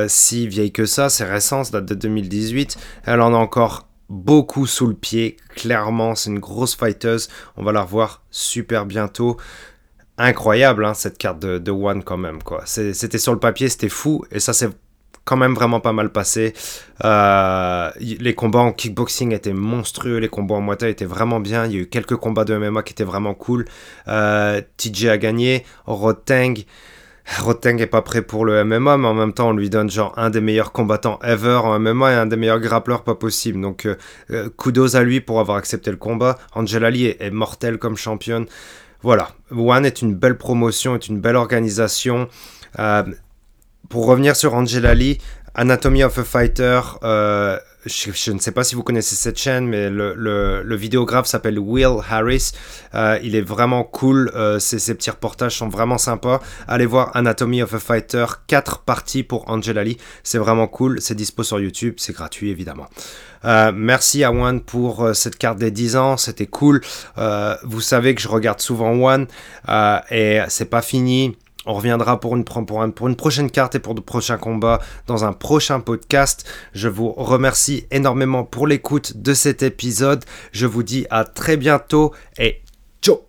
si vieille que ça, c'est récent, ça date de 2018. Elle en a encore beaucoup sous le pied, clairement, c'est une grosse fighteuse. On va la revoir super bientôt incroyable hein, cette carte de, de, One quand même quoi. C'était sur le papier, c'était fou et ça s'est quand même vraiment pas mal passé. Euh, les combats en kickboxing étaient monstrueux, les combats en Muay étaient vraiment bien. Il y a eu quelques combats de MMA qui étaient vraiment cool. Euh, TJ a gagné, Roteng. Roteng est pas prêt pour le MMA, mais en même temps, on lui donne genre un des meilleurs combattants ever en MMA et un des meilleurs grappleurs pas possible. Donc, euh, kudos à lui pour avoir accepté le combat. Angela Lee est, est comme championne. Voilà, One est une belle promotion, est une belle organisation. Euh, pour revenir sur Angela Lee, Anatomy of a Fighter, euh, je, ne sais pas si vous connaissez cette chaîne, mais le, vidéographe s'appelle Will Harris. Euh, il est vraiment cool. ses, petits reportages sont vraiment sympas. Allez voir Anatomy of a Fighter, 4 parties pour Angela Lee. C'est vraiment cool. C'est dispo sur YouTube. C'est gratuit, évidemment. Euh, merci à One pour euh, cette carte des 10 ans, c'était cool. Euh, vous savez que je regarde souvent One et c'est pas fini. On reviendra pour une, prochaine carte et pour de prochains combats dans un prochain podcast. Je vous remercie énormément pour l'écoute de cet épisode. Je vous dis à très bientôt et ciao